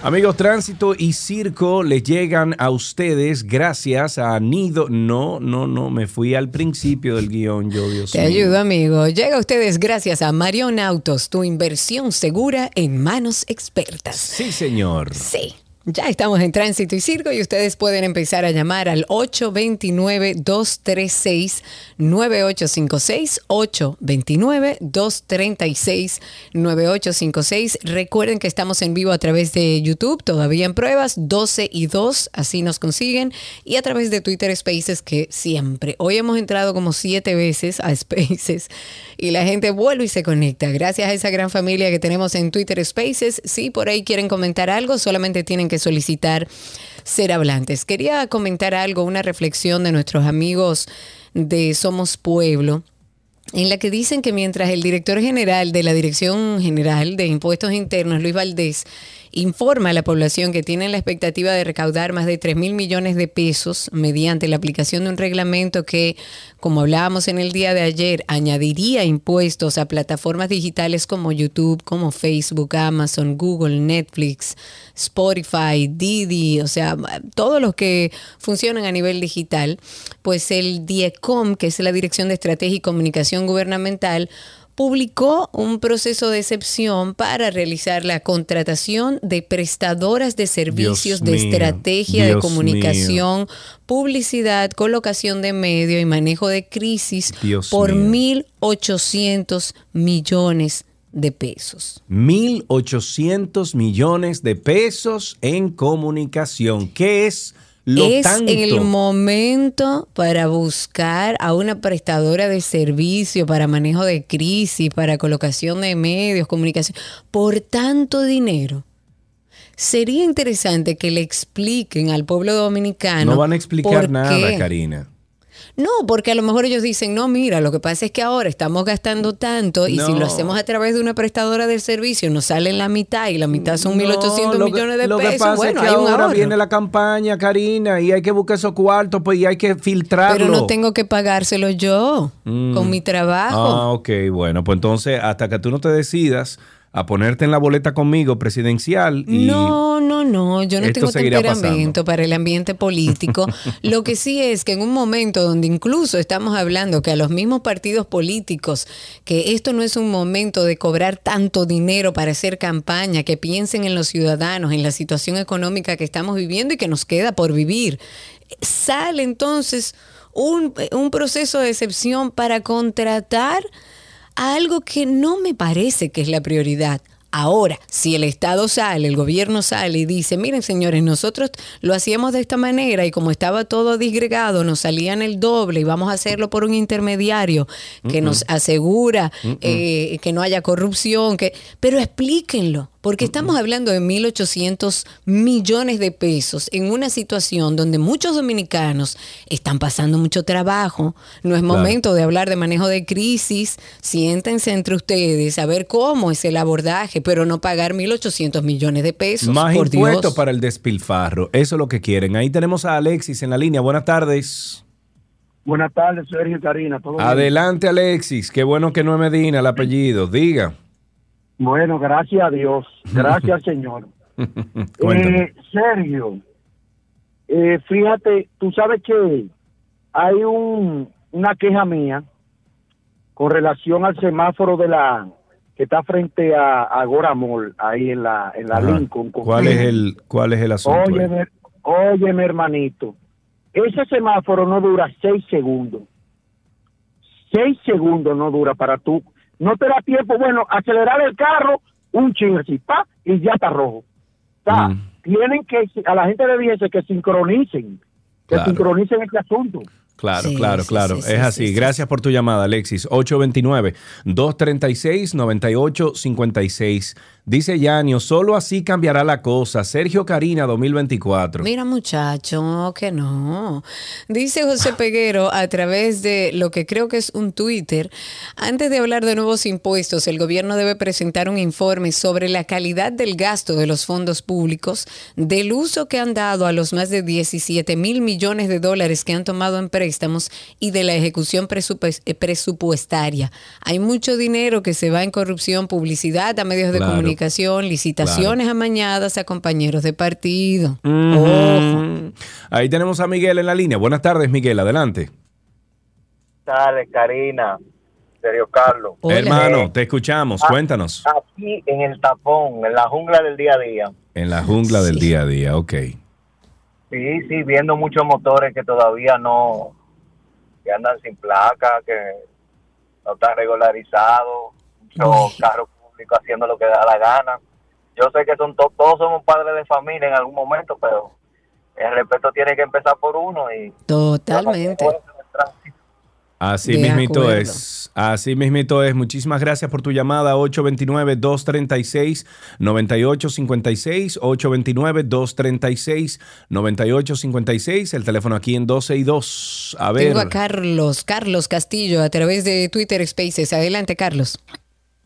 Amigos, tránsito y circo les llegan a ustedes gracias a Nido. No, no, no, me fui al principio del guion, yo, Dios Te mío. ayudo, amigo. Llega a ustedes gracias a Marion Autos, tu inversión segura en manos expertas. Sí, señor. Sí. Ya estamos en tránsito y circo y ustedes pueden empezar a llamar al 829-236-9856, 829-236-9856. Recuerden que estamos en vivo a través de YouTube, todavía en pruebas, 12 y 2, así nos consiguen, y a través de Twitter Spaces, que siempre. Hoy hemos entrado como siete veces a Spaces y la gente vuelve y se conecta. Gracias a esa gran familia que tenemos en Twitter Spaces. Si por ahí quieren comentar algo, solamente tienen que solicitar ser hablantes. Quería comentar algo, una reflexión de nuestros amigos de Somos Pueblo en la que dicen que mientras el director general de la Dirección General de Impuestos Internos, Luis Valdés, informa a la población que tienen la expectativa de recaudar más de 3 mil millones de pesos mediante la aplicación de un reglamento que, como hablábamos en el día de ayer, añadiría impuestos a plataformas digitales como YouTube, como Facebook, Amazon, Google, Netflix, Spotify, Didi, o sea, todos los que funcionan a nivel digital, pues el DIECOM, que es la Dirección de Estrategia y Comunicación Gubernamental, publicó un proceso de excepción para realizar la contratación de prestadoras de servicios de mío, estrategia de comunicación, publicidad, colocación de medio y manejo de crisis Dios por mío. 1.800 millones de pesos. 1.800 millones de pesos en comunicación. ¿Qué es lo es tanto? el momento para buscar a una prestadora de servicio para manejo de crisis, para colocación de medios, comunicación, por tanto dinero. Sería interesante que le expliquen al pueblo dominicano. no van a explicar nada. Karina. No, porque a lo mejor ellos dicen, no, mira, lo que pasa es que ahora estamos gastando tanto y si lo hacemos a través de una prestadora de servicio nos sale la mitad y la mitad son 1.800 No, lo que- millones de lo pesos. que pasa bueno, es que hay un ahora viene la campaña, Karina, y hay que buscar esos cuartos, pues, y hay que filtrarlo. Pero no tengo que pagárselo yo Mm. con mi trabajo. Ah, ok, bueno, pues entonces hasta que tú no te decidas a ponerte en la boleta conmigo presidencial y No, no, no, yo no tengo temperamento para el ambiente político. Lo que sí es que en un momento donde incluso estamos hablando que a los mismos partidos políticos, que esto no es un momento de cobrar tanto dinero para hacer campaña, que piensen en los ciudadanos, en la situación económica que estamos viviendo y que nos queda por vivir. Sale entonces un, un proceso de excepción para contratar a algo que no me parece que es la prioridad. Ahora, si el Estado sale, el gobierno sale y dice, miren señores, nosotros lo hacíamos de esta manera y como estaba todo disgregado, nos salían el doble y vamos a hacerlo por un intermediario que nos asegura eh, que no haya corrupción, que, pero explíquenlo, porque estamos hablando de 1.800 millones de pesos en una situación donde muchos dominicanos están pasando mucho trabajo. No es Claro. momento de hablar de manejo de crisis. Siéntense entre ustedes a ver cómo es el abordaje, pero no pagar 1.800 millones de pesos. más por impuestos Dios. para el despilfarro. Eso es lo que quieren. Ahí tenemos a Alexis en la línea. Buenas tardes. Buenas tardes, Sergio y Karina. ¿todo bien? Adelante, Alexis. Qué bueno que no es Medina el apellido. Diga. Bueno, gracias a Dios. Gracias, Señor. Eh, Sergio, eh, fíjate, tú sabes que hay un, una queja mía con relación al semáforo de la que está frente a, a Agora Mall, ahí en la, en la Ajá. Lincoln. ¿Cuál es el, cuál es el asunto? Óyeme, óyeme, hermanito. Ese semáforo no dura seis segundos. Seis segundos no dura para tú. No te da tiempo, bueno, acelerar el carro, un chingo así, pa, y ya está rojo. O sea, Mm. tienen que, a la gente le dije que sincronicen, que Claro. sincronicen este asunto. Claro, Sí, claro, sí, claro. sí, es así. sí, sí. Gracias por tu llamada, Alexis. 829-236-9856. Dice Yanio, solo así cambiará la cosa. Sergio Karina 2024. Mira, muchacho, que no. Dice José Peguero a través de lo que creo que es un Twitter. Antes de hablar de nuevos impuestos, el gobierno debe presentar un informe sobre la calidad del gasto de los fondos públicos, del uso que han dado a los más de 17 mil millones de dólares que han tomado en préstamos y de la ejecución eh, presupuestaria. Hay mucho dinero que se va en corrupción, publicidad a medios de Claro. comunicación, licitaciones amañadas a compañeros de partido. Ojo. Ahí tenemos a Miguel en la línea. Buenas tardes, Miguel. Adelante. Dale, Karina, Sergio Carlos. Hola. Hermano, te escuchamos. Ah. Cuéntanos. Aquí en el tapón, en la jungla del día a día. En la jungla del día a día. Ok. Sí, sí, viendo muchos motores que todavía no, que andan sin placa, que no están regularizados, muchos carros públicos haciendo lo que da la gana. Yo sé que son to- todos somos padres de familia en algún momento, pero el respeto tiene que empezar por uno y Totalmente. Así mismito acuerdo. es. Así mismito es. Muchísimas gracias por tu llamada. 829-236-9856. 829-236-9856. El teléfono aquí en 12 y 2. A ver. Tengo a Carlos, Carlos Castillo, a través de Twitter Spaces. Adelante, Carlos.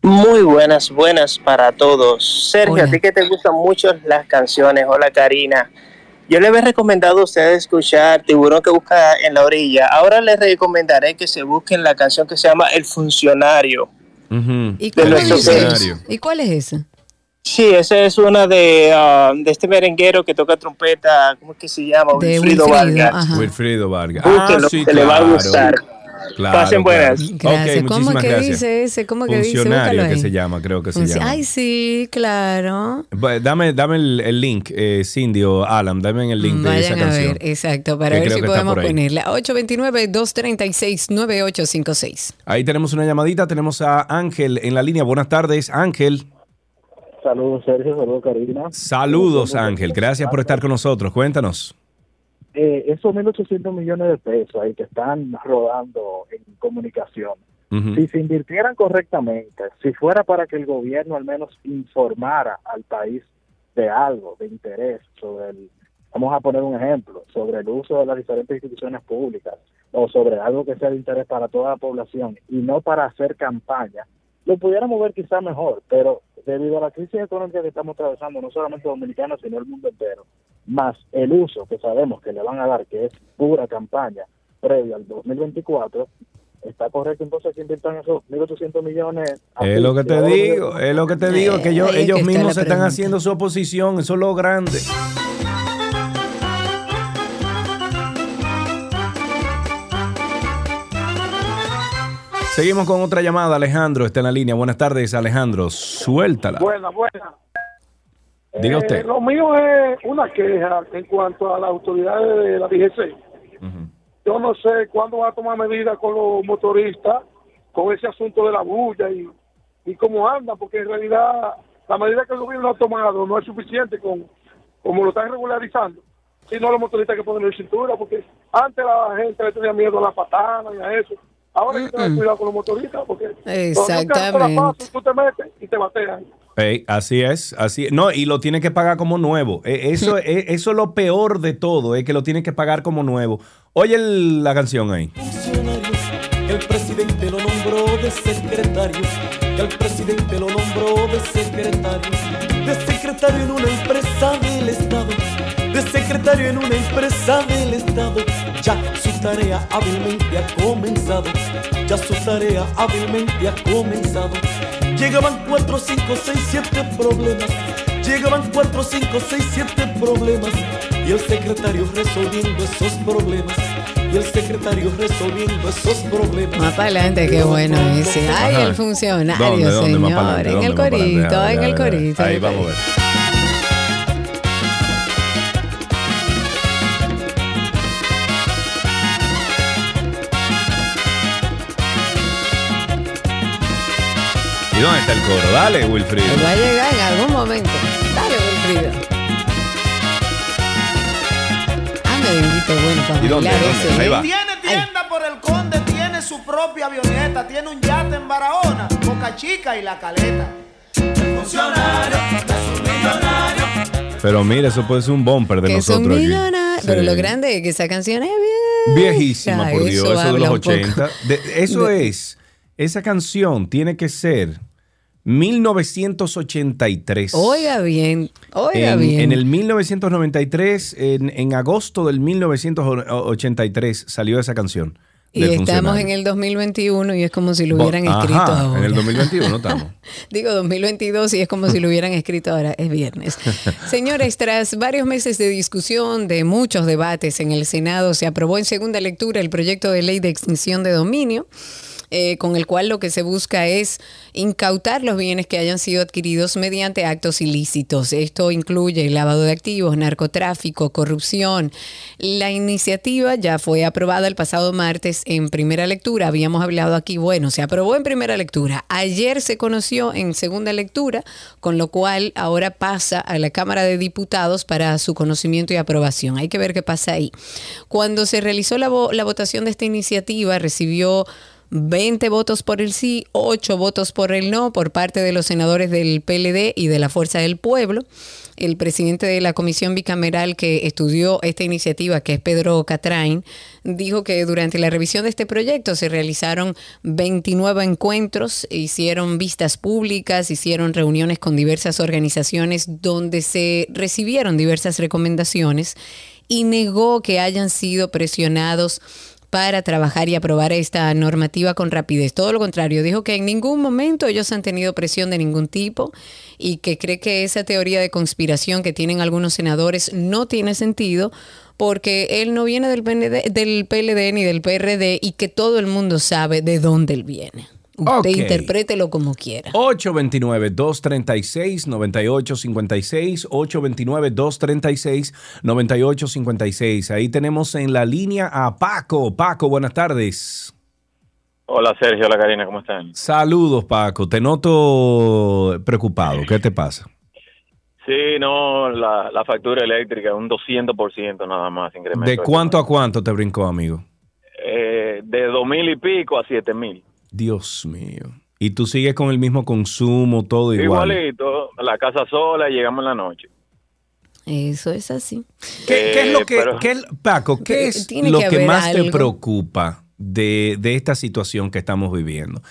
Muy buenas, buenas para todos. Sergio, Hola. a ti que te gustan mucho las canciones, hola Karina. Yo le había recomendado a ustedes escuchar Tiburón que busca en la orilla. Ahora les recomendaré que se busquen la canción que se llama El Funcionario. ¿Y cuál es ese? Sí, esa es una de, ah, de este merenguero que toca trompeta, ¿cómo es que se llama? De Wilfrido Wilfrido, Vargas. ajá. Wilfrido Vargas. Búsquenlo, que le va a gustar. Claro, Pasen buenas. claro. Gracias. Ok, ¿Cómo muchísimas que gracias. dice ese? ¿Cómo que? Funcionario que se llama, creo que se llama. Ay, sí, claro. Dame, dame el, el link, eh, Cindy o Alan, dame el link de esa Vayan a canción. ver, exacto, para ver si podemos ponerla. 829-236-9856. Ahí tenemos una llamadita, tenemos a Ángel en la línea. Buenas tardes, Ángel. Saludos, Sergio. Saludos, Karina. Saludos, Ángel. Gracias por estar con nosotros. Cuéntanos. Eh, esos 1.800 millones de pesos ahí que están rodando en comunicación, si se invirtieran correctamente, si fuera para que el gobierno al menos informara al país de algo, de interés sobre el, vamos a poner un ejemplo, sobre el uso de las diferentes instituciones públicas o sobre algo que sea de interés para toda la población y no para hacer campaña, lo pudiéramos ver quizá mejor, pero debido a la crisis económica que estamos atravesando, no solamente dominicanos, sino el mundo entero, más el uso que sabemos que le van a dar, que es pura campaña previa al 2024, está correcto entonces que inviertan esos 1.800 millones. Es lo que te digo, es lo que te digo, que ellos, ellos mismos están haciendo su oposición, eso es lo grande. Seguimos con otra llamada, Alejandro está en la línea. Buenas tardes, Alejandro, suéltala. Buena, buena. Diga Eh, usted. lo mío es una queja en cuanto a las autoridades de la DGC. Yo no sé cuándo va a tomar medidas con los motoristas con ese asunto de la bulla y, y cómo andan, porque en realidad la medida que el gobierno ha tomado no es suficiente con como lo están regularizando. Sino los motoristas que ponen el cintura, porque antes la gente le tenía miedo a la patana y a eso. Ahora hay que tener cuidado con los motoristas, porque Exactamente. tú te metes y te batean. Ey, así es, así No, y lo tiene que pagar como nuevo. Eh, Eso, eh, eso es lo peor de todo, es que lo tiene que pagar como nuevo. Oye el- la canción ahí. el presidente lo nombró de secretario, que el presidente lo nombró de secretario, de secretario en una empresa del Estado, de secretario en una empresa del Estado. Ya su tarea hábilmente ha comenzado, ya su tarea hábilmente ha comenzado. Llegaban cuatro, cinco, seis, siete problemas. Llegaban cuatro, cinco, seis, siete problemas. Y el secretario resolviendo esos problemas. Y el secretario resolviendo esos problemas. Más para adelante, qué bueno ese. Ay, el funcionario, ¿Dónde, señor. en el corito, en el corito. Ahí vamos a ver. ¿Y dónde está el coro? Dale, Wilfrido. Va a llegar en algún momento. Dale, Wilfrido. Ah, merenguito bueno para ¿Y dónde, dónde? ese. Ahí ¿eh? va. Tiene tienda por el conde, tiene su propia avioneta, tiene un yate en Barahona, Boca Chica y La Caleta. El funcionario es un millonario. Pero mira, eso puede ser un bumper de Que nosotros aquí. millonarios. Sí. Pero lo grande es que esa canción es bien. Viejísima, por Dios, eso, de los un poco 80. De- eso es, esa canción tiene que ser 1983. Oiga bien, oiga en, bien. en el 1993, en, en agosto del 1983, salió esa canción. y estamos en el 2021 y es como si lo Bo- hubieran Ajá, escrito ahora. En el 2021 estamos. Digo 2022 y es como si lo hubieran escrito ahora, es viernes. Señores, tras varios meses de discusión, de muchos debates en el Senado, se aprobó en segunda lectura el proyecto de ley de extinción de dominio. Eh, con el cual lo que se busca es incautar los bienes que hayan sido adquiridos mediante actos ilícitos. Esto incluye lavado de activos, narcotráfico, corrupción. La iniciativa ya fue aprobada el pasado martes en primera lectura. Habíamos hablado aquí, bueno, se aprobó en primera lectura. Ayer se conoció en segunda lectura, con lo cual ahora pasa a la Cámara de Diputados para su conocimiento y aprobación. Hay que ver qué pasa ahí. Cuando se realizó la, vo- la votación de esta iniciativa, recibió 20 votos por el sí, 8 votos por el no por parte de los senadores del PLD y de la Fuerza del Pueblo. El presidente de la comisión bicameral que estudió esta iniciativa, que es Pedro Catrain, dijo que durante la revisión de este proyecto se realizaron 29 encuentros, hicieron vistas públicas, hicieron reuniones con diversas organizaciones donde se recibieron diversas recomendaciones y negó que hayan sido presionados para trabajar y aprobar esta normativa con rapidez. Todo lo contrario, dijo que en ningún momento ellos han tenido presión de ningún tipo y que cree que esa teoría de conspiración que tienen algunos senadores no tiene sentido porque él no viene del PND, del PLD ni del PRD y que todo el mundo sabe de dónde él viene. Usted Ok. interprételo como quiera. 829-236-9856, 829-236-9856. Ahí tenemos en la línea a Paco. Paco, buenas tardes. Hola Sergio, hola Karina, ¿cómo están? Saludos, Paco. Te noto preocupado. ¿Qué te pasa? Sí, no, la, la factura eléctrica, un 200% nada más incremento. ¿De cuánto a cuánto te brincó, amigo? Eh, de dos mil y pico a siete mil. Dios mío. Y tú sigues con el mismo consumo, todo igual. Igualito, la casa sola y llegamos en la noche. Eso es así. ¿Qué, qué es lo Eh, que, pero- qué es- Paco, qué es lo que que más te preocupa de, de esta situación que estamos viviendo?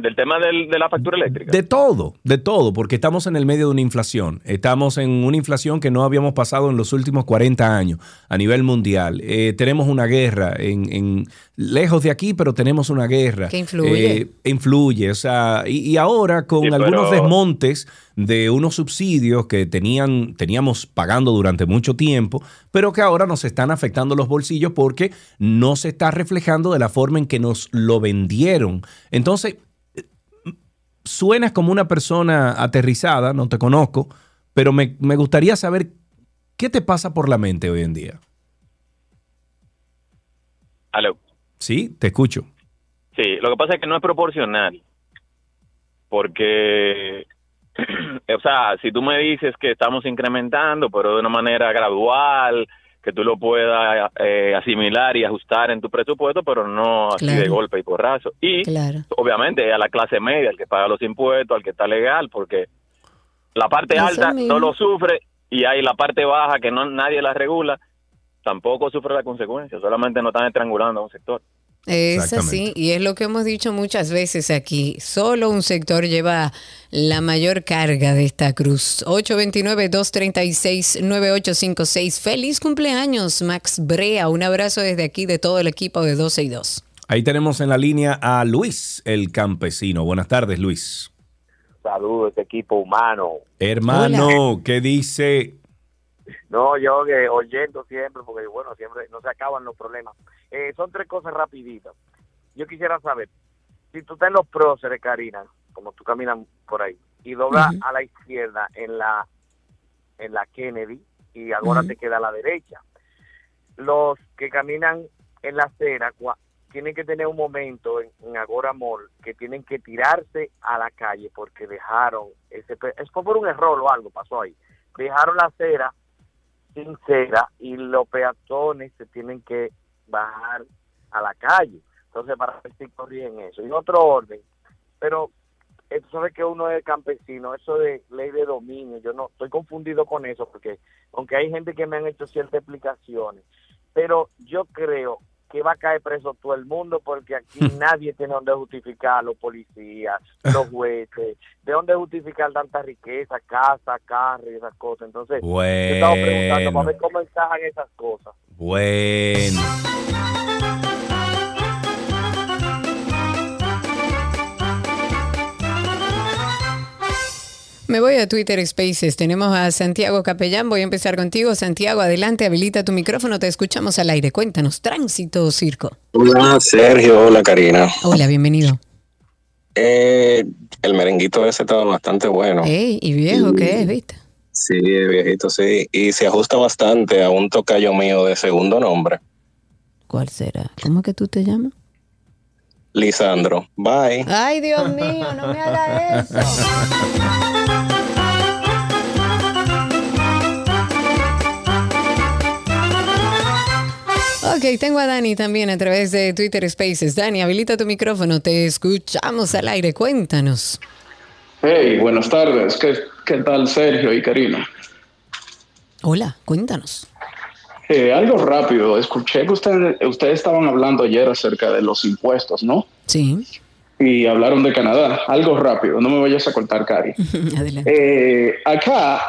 Del tema del- de la factura eléctrica. De todo, de todo, porque estamos en el medio de una inflación. Estamos en una inflación que no habíamos pasado en los últimos 40 años a nivel mundial. Eh, tenemos una guerra en, en- lejos de aquí, pero tenemos una guerra. Que influye. Eh, influye, o sea, y, y ahora con Sí, pero- algunos desmontes de unos subsidios que tenían, teníamos pagando durante mucho tiempo, pero que ahora nos están afectando los bolsillos porque no se está reflejando de la forma en que nos lo vendieron. Entonces, suenas como una persona aterrizada, no te conozco, pero me, me gustaría saber qué te pasa por la mente hoy en día. Aló. Sí, te escucho. Sí, lo que pasa es que no es proporcional. Porque, o sea, si tú me dices que estamos incrementando, pero de una manera gradual, que tú lo puedas eh, asimilar y ajustar en tu presupuesto, pero no así Claro. de golpe y porrazo. Y Claro. obviamente a la clase media, al que paga los impuestos, al que está legal, porque la parte Eso alta mismo. no lo sufre y hay la parte baja que no nadie la regula, tampoco sufre la consecuencia, solamente no están estrangulando a un sector. Es así, y es lo que hemos dicho muchas veces aquí. Solo un sector lleva la mayor carga de esta cruz. 829-236-9856. Feliz cumpleaños, Max Brea. Un abrazo desde aquí de todo el equipo de 12 y 2. Ahí tenemos en la línea a Luis, el campesino. Buenas tardes, Luis. Saludos, este equipo humano. Hermano, ¿qué dice? No, yo que oyendo siempre, porque bueno, siempre no se acaban los problemas. Eh, son tres cosas rapiditas. Yo quisiera saber, si tú estás en los próceres, Karina, como tú caminas por ahí, y doblas a la izquierda en la en la Kennedy, y ahora te queda a la derecha. Los que caminan en la acera tienen que tener un momento en, en Agora Mall que tienen que tirarse a la calle porque dejaron ese es por un error o algo pasó ahí dejaron la acera sin cera y los peatones se tienen que bajar a la calle. Entonces para ver si corrigen eso. Y otro orden. Pero eso de que uno es campesino, eso de ley de dominio, yo no estoy confundido con eso porque aunque hay gente que me han hecho ciertas explicaciones, pero yo creo que va a caer preso todo el mundo porque aquí nadie tiene donde justificar los policías, los jueces, de dónde justificar tanta riqueza, casa, carro y esas cosas. Entonces, yo estaba preguntando para ver cómo encajan esas cosas. Bueno. Me voy a Twitter Spaces. Tenemos a Santiago Capellán. Voy a empezar contigo. Santiago, adelante, habilita tu micrófono. Te escuchamos al aire. Cuéntanos, tránsito o circo. Hola Sergio, hola Karina. Hola, bienvenido. Eh, el merenguito ese estaba bastante bueno. Ey, ¿y viejo qué es, viste? Sí, viejito, sí. Y se ajusta bastante a un tocayo mío de segundo nombre, ¿Cuál será? ¿Cómo que tú te llamas? Lisandro. Bye. Ay, Dios mío, no me haga eso. Ok, tengo a Dani también a través de Twitter Spaces. Dani, habilita tu micrófono. Te escuchamos al aire. Cuéntanos. Hey, buenas tardes. ¿Qué, qué tal Sergio y Karina? Hola, cuéntanos. Eh, algo rápido. Escuché que usted- ustedes estaban hablando ayer acerca de los impuestos, ¿no? Sí. Y hablaron de Canadá. Algo rápido. No me vayas a cortar, Cari. Adelante. Eh, acá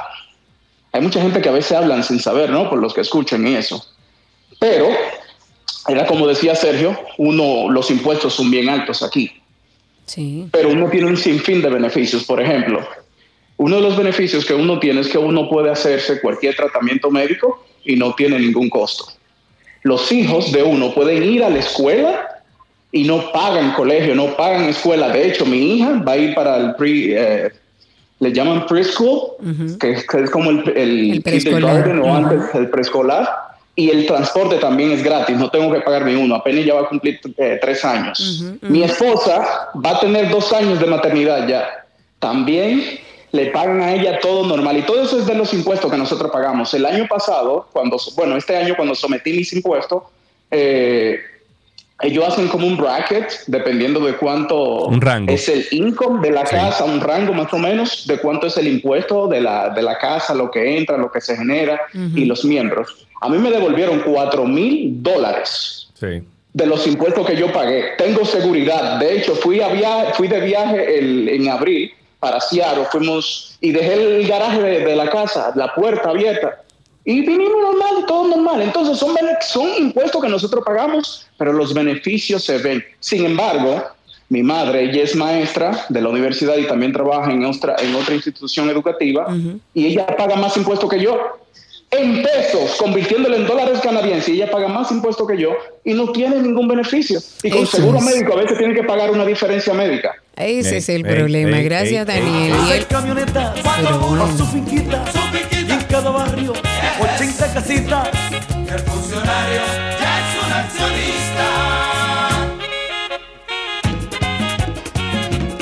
hay mucha gente que a veces hablan sin saber, ¿no? Por los que escuchan y eso. Pero, era como decía Sergio, uno, los impuestos son bien altos aquí. Sí. pero uno tiene un sinfín de beneficios. Por ejemplo, uno de los beneficios que uno tiene es que uno puede hacerse cualquier tratamiento médico y no tiene ningún costo. Los hijos de uno pueden ir a la escuela y no pagan colegio, no pagan escuela. De hecho, mi hija va a ir para el pre, eh, le llaman preschool, que, es- que es como el, el, preescolar. o antes el preescolar. Y el transporte también es gratis, no tengo que pagar ni uno, apenas ya va a cumplir eh, tres años. Mi esposa va a tener dos años de maternidad ya. También le pagan a ella todo normal y todo eso es de los impuestos que nosotros pagamos. El año pasado, cuando, bueno, este año cuando sometí mis impuestos, eh, ellos hacen como un bracket dependiendo de cuánto Un rango. es el income de la casa, un rango más o menos de cuánto es el impuesto de la, de la casa, lo que entra, lo que se genera y los miembros. A mí me devolvieron cuatro mil dólares Sí. de los impuestos que yo pagué. Tengo seguridad. De hecho, fui, a fui de viaje el- en abril para Seattle. Fuimos y dejé el garaje de, de la casa, la puerta abierta. Y vinimos normal, todo normal. Entonces son, son impuestos que nosotros pagamos, pero los beneficios se ven. Sin embargo, mi madre, ella es maestra de la universidad y también trabaja en otra, en otra institución educativa y ella paga más impuestos que yo. En pesos, convirtiéndolo en dólares canadienses, y ella paga más impuestos que yo y no tiene ningún beneficio. Y con Eso seguro es. médico a veces tiene que pagar una diferencia médica. Ese es el problema. Gracias. Daniel. Y él- camioneta, Pero bueno. su finquita, y en cada barrio, 80 casitas. El funcionario ya es un accionista.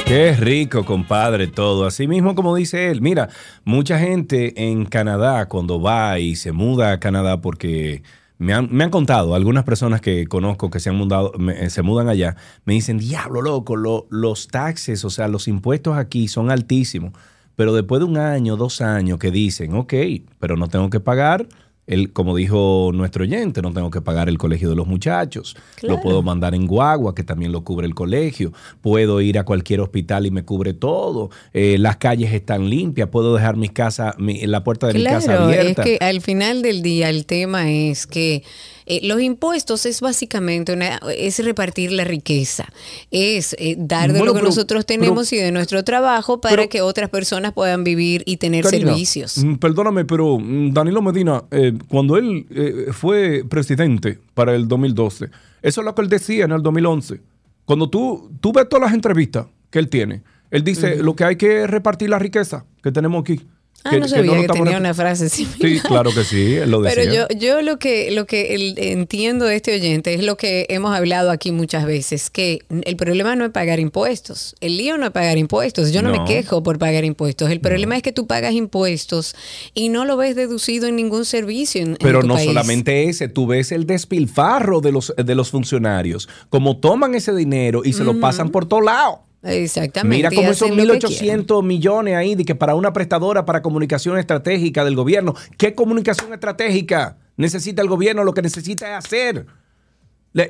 Qué rico, compadre, todo. Así mismo como dice él. Mira, mucha gente en Canadá cuando va y se muda a Canadá porque me han, me han contado algunas personas que conozco que se han mudado, me- eh, se mudan allá, me dicen, diablo, loco, lo- los taxes, o sea, los impuestos aquí son altísimos. Pero después de un año, dos años que dicen, ok, pero no tengo que pagar, el, como dijo nuestro oyente, no tengo que pagar el colegio de los muchachos, Claro. lo puedo mandar en guagua, que también lo cubre el colegio, puedo ir a cualquier hospital y me cubre todo, eh, las calles están limpias, puedo dejar mis casa, mi- la puerta de mi casa Claro, es abierta. que al final del día el tema es que eh, los impuestos es básicamente una, es repartir la riqueza, es eh, dar de Bueno, lo que pero- nosotros pero- tenemos y de nuestro trabajo para pero- que otras personas puedan vivir y tener Karina, servicios. mm, Perdóname, pero mm, Danilo Medina, eh, cuando él eh, fue presidente para el 2012, eso es lo que él decía en el 2011. Cuando tú, tú ves todas las entrevistas que él tiene, él dice lo que hay que es repartir la riqueza que tenemos aquí. Ah, no sabía que tenía una frase así. Sí, claro que sí, lo decía. Pero yo, yo lo que, lo que el- entiendo de este oyente es lo que hemos hablado aquí muchas veces, que el problema no es pagar impuestos. El lío no es pagar impuestos. Yo no, No. me quejo por pagar impuestos. El problema es que tú pagas impuestos y no lo ves deducido en ningún servicio en, en Pero tu no país. solamente ese, tú ves el despilfarro de los, de los funcionarios, como toman ese dinero y se lo pasan por todos lados. Exactamente. Mira cómo esos hacen lo que quieren. 1.800 millones ahí de que para una prestadora para comunicación estratégica del gobierno. ¿Qué comunicación estratégica necesita el gobierno? Lo que necesita es hacer.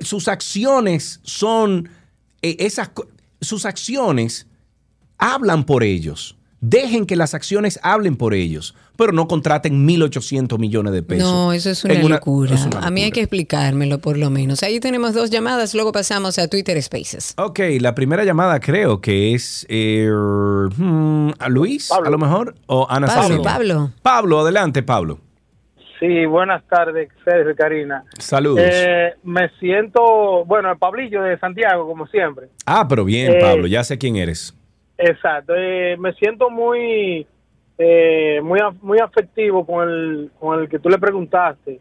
Sus acciones son eh, esas sus acciones hablan por ellos. Dejen que las acciones hablen por ellos, pero no contraten 1.800 millones de pesos. No, eso es una, locura. es una A mí hay que explicármelo por lo menos. Ahí tenemos dos llamadas, luego pasamos a Twitter Spaces. Ok, la primera llamada creo que es eh, hmm, a Luis, a lo mejor, o Ana Pablo. Pablo. Pablo, adelante, Pablo. Sí, buenas tardes, Sergio y Karina. Saludos. Eh, me siento, bueno, el Pablillo de Santiago, como siempre. ah, pero bien, eh, Pablo, ya sé quién eres. Exacto. eh, me siento muy, eh, muy, muy afectivo con el, con el que tú le preguntaste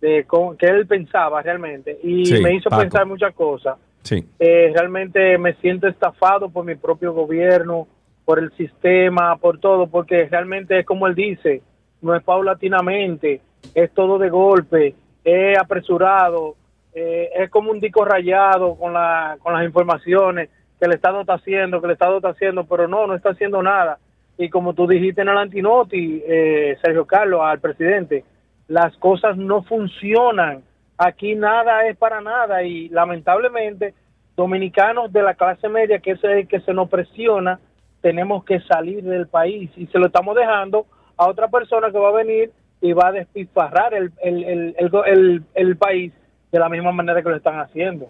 de cómo, qué él pensaba realmente y Sí, me hizo Paco. pensar muchas cosas. Sí. Eh, realmente me siento estafado por mi propio gobierno, por el sistema, por todo, porque realmente es como él dice, no es paulatinamente, es todo de golpe, es apresurado, eh, es como un disco rayado con, la, con las informaciones que el Estado está haciendo, que el Estado está haciendo, pero no, no está haciendo nada. Y como tú dijiste en el antinoti, eh, Sergio Carlos, al presidente, las cosas no funcionan. Aquí nada es para nada y lamentablemente dominicanos de la clase media, que es el que se nos presiona, tenemos que salir del país y se lo estamos dejando a otra persona que va a venir y va a despilfarrar el, el, el, el, país de la misma manera que lo están haciendo.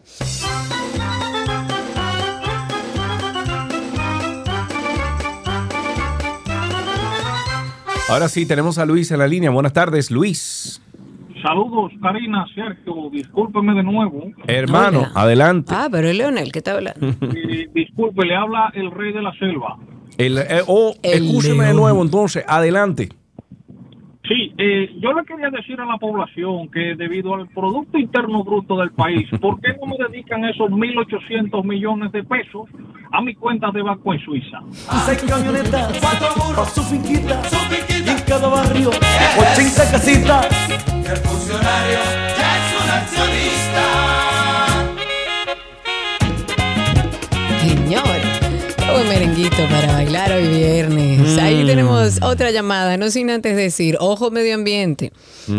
Ahora sí, tenemos a Luis en la línea. Buenas tardes, Luis. Saludos, Karina, Sergio, discúlpeme de nuevo. Hermano, Hola. adelante. Ah, pero es Leonel que está hablando. Eh, disculpe, le habla el rey de la selva. El, eh, oh, El escúcheme de nuevo entonces, adelante. Eh, yo le quería decir a la población que debido al Producto Interno Bruto del país, ¿por qué no me dedican esos 1.800 millones de pesos a mi cuenta de banco en Suiza? Seis camionetas, cuatro burros, su finquita, y en cada barrio, 80 casitas. El funcionario ya es un accionista. Señor, qué buen merenguito. Para bailar hoy viernes. Ahí Mm. tenemos otra llamada, no sin antes decir, ojo medio ambiente,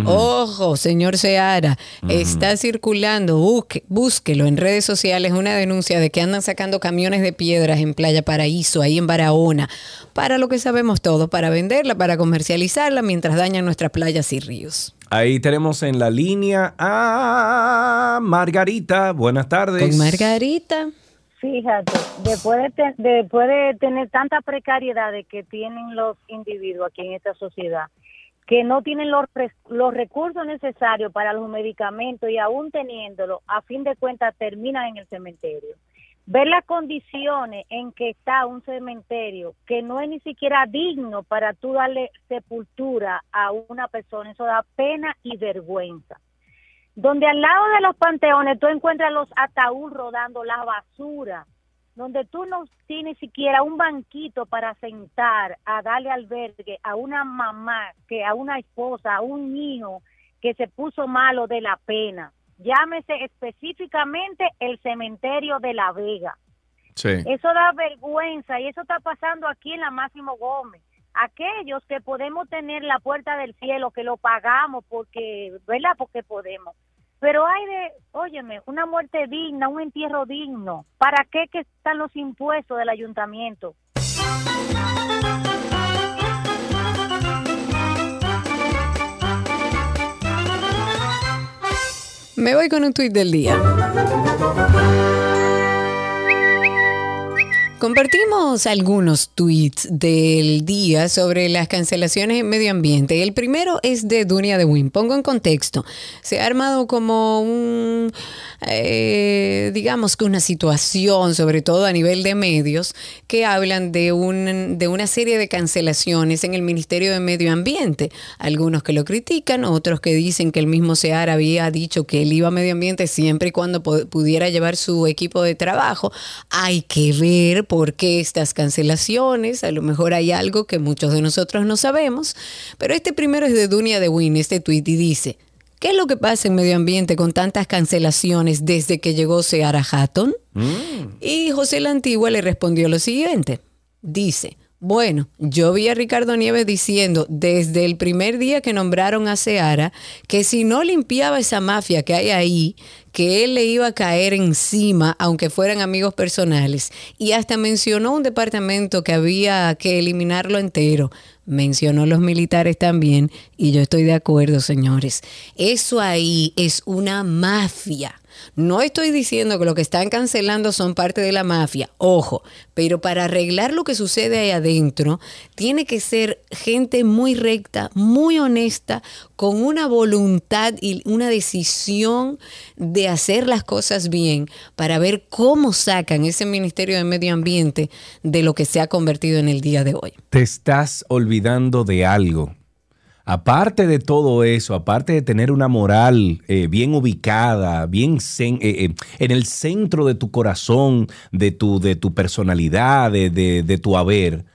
ojo señor Seara, está circulando, busque, búsquelo en redes sociales una denuncia de que andan sacando camiones de piedras en Playa Paraíso, ahí en Barahona, para lo que sabemos todo, para venderla, para comercializarla mientras dañan nuestras playas y ríos. Ahí tenemos en la línea a Margarita. Buenas tardes. Con Margarita. Fíjate, después de, te- después de tener tanta precariedad de que tienen los individuos aquí en esta sociedad, que no tienen los, recursos necesarios para los medicamentos y aún teniéndolo, a fin de cuentas terminan en el cementerio. Ver las condiciones en que está un cementerio que no es ni siquiera digno para tú darle sepultura a una persona, eso da pena y vergüenza donde al lado de los panteones tú encuentras los ataúd rodando la basura, donde tú no tienes siquiera un banquito para sentar a darle albergue a una mamá, que a una esposa, a un hijo que se puso malo de la pena. Llámese específicamente el cementerio de La Vega. Sí. Eso da vergüenza y eso está pasando aquí en la Máximo Gómez. Aquellos que podemos tener la puerta del cielo, que lo pagamos porque, ¿verdad? Porque podemos. Pero hay de, óyeme, una muerte digna, un entierro digno. ¿Para qué que están los impuestos del ayuntamiento? Me voy con un tuit del día. Compartimos algunos tweets del día sobre las cancelaciones en medio ambiente. El primero es de Dunia de Win. Pongo en contexto. Se ha armado como un, eh, digamos que una situación, sobre todo a nivel de medios, que hablan de, un, de una serie de cancelaciones en el Ministerio de Medio Ambiente. Algunos que lo critican, otros que dicen que el mismo SEAR había dicho que él iba a medio ambiente siempre y cuando pu- pudiera llevar su equipo de trabajo. Hay que ver por qué estas cancelaciones. A lo mejor hay algo que muchos de nosotros no sabemos. Pero este primero es de Dunia de Win, este tweet, y dice. ¿Qué es lo que pasa en medio ambiente con tantas cancelaciones desde que llegó Seara Hatton? Y José la Antigua le respondió lo siguiente. Dice, bueno, yo vi a Ricardo Nieves diciendo desde el primer día que nombraron a Seara que si no limpiaba esa mafia que hay ahí, que él le iba a caer encima, aunque fueran amigos personales. Y hasta mencionó un departamento que había que eliminarlo entero. Mencionó los militares también, y yo estoy de acuerdo, señores. Eso ahí es una mafia. No estoy diciendo que lo que están cancelando son parte de la mafia, ojo, pero para arreglar lo que sucede ahí adentro, tiene que ser gente muy recta, muy honesta, con una voluntad y una decisión de hacer las cosas bien para ver cómo sacan ese Ministerio de Medio Ambiente de lo que se ha convertido en el día de hoy. Te estás olvidando de algo. Aparte de todo eso, aparte de tener una moral eh, bien ubicada, bien eh, eh, en el centro de tu corazón, de tu, de tu personalidad, de, de- de tu haber,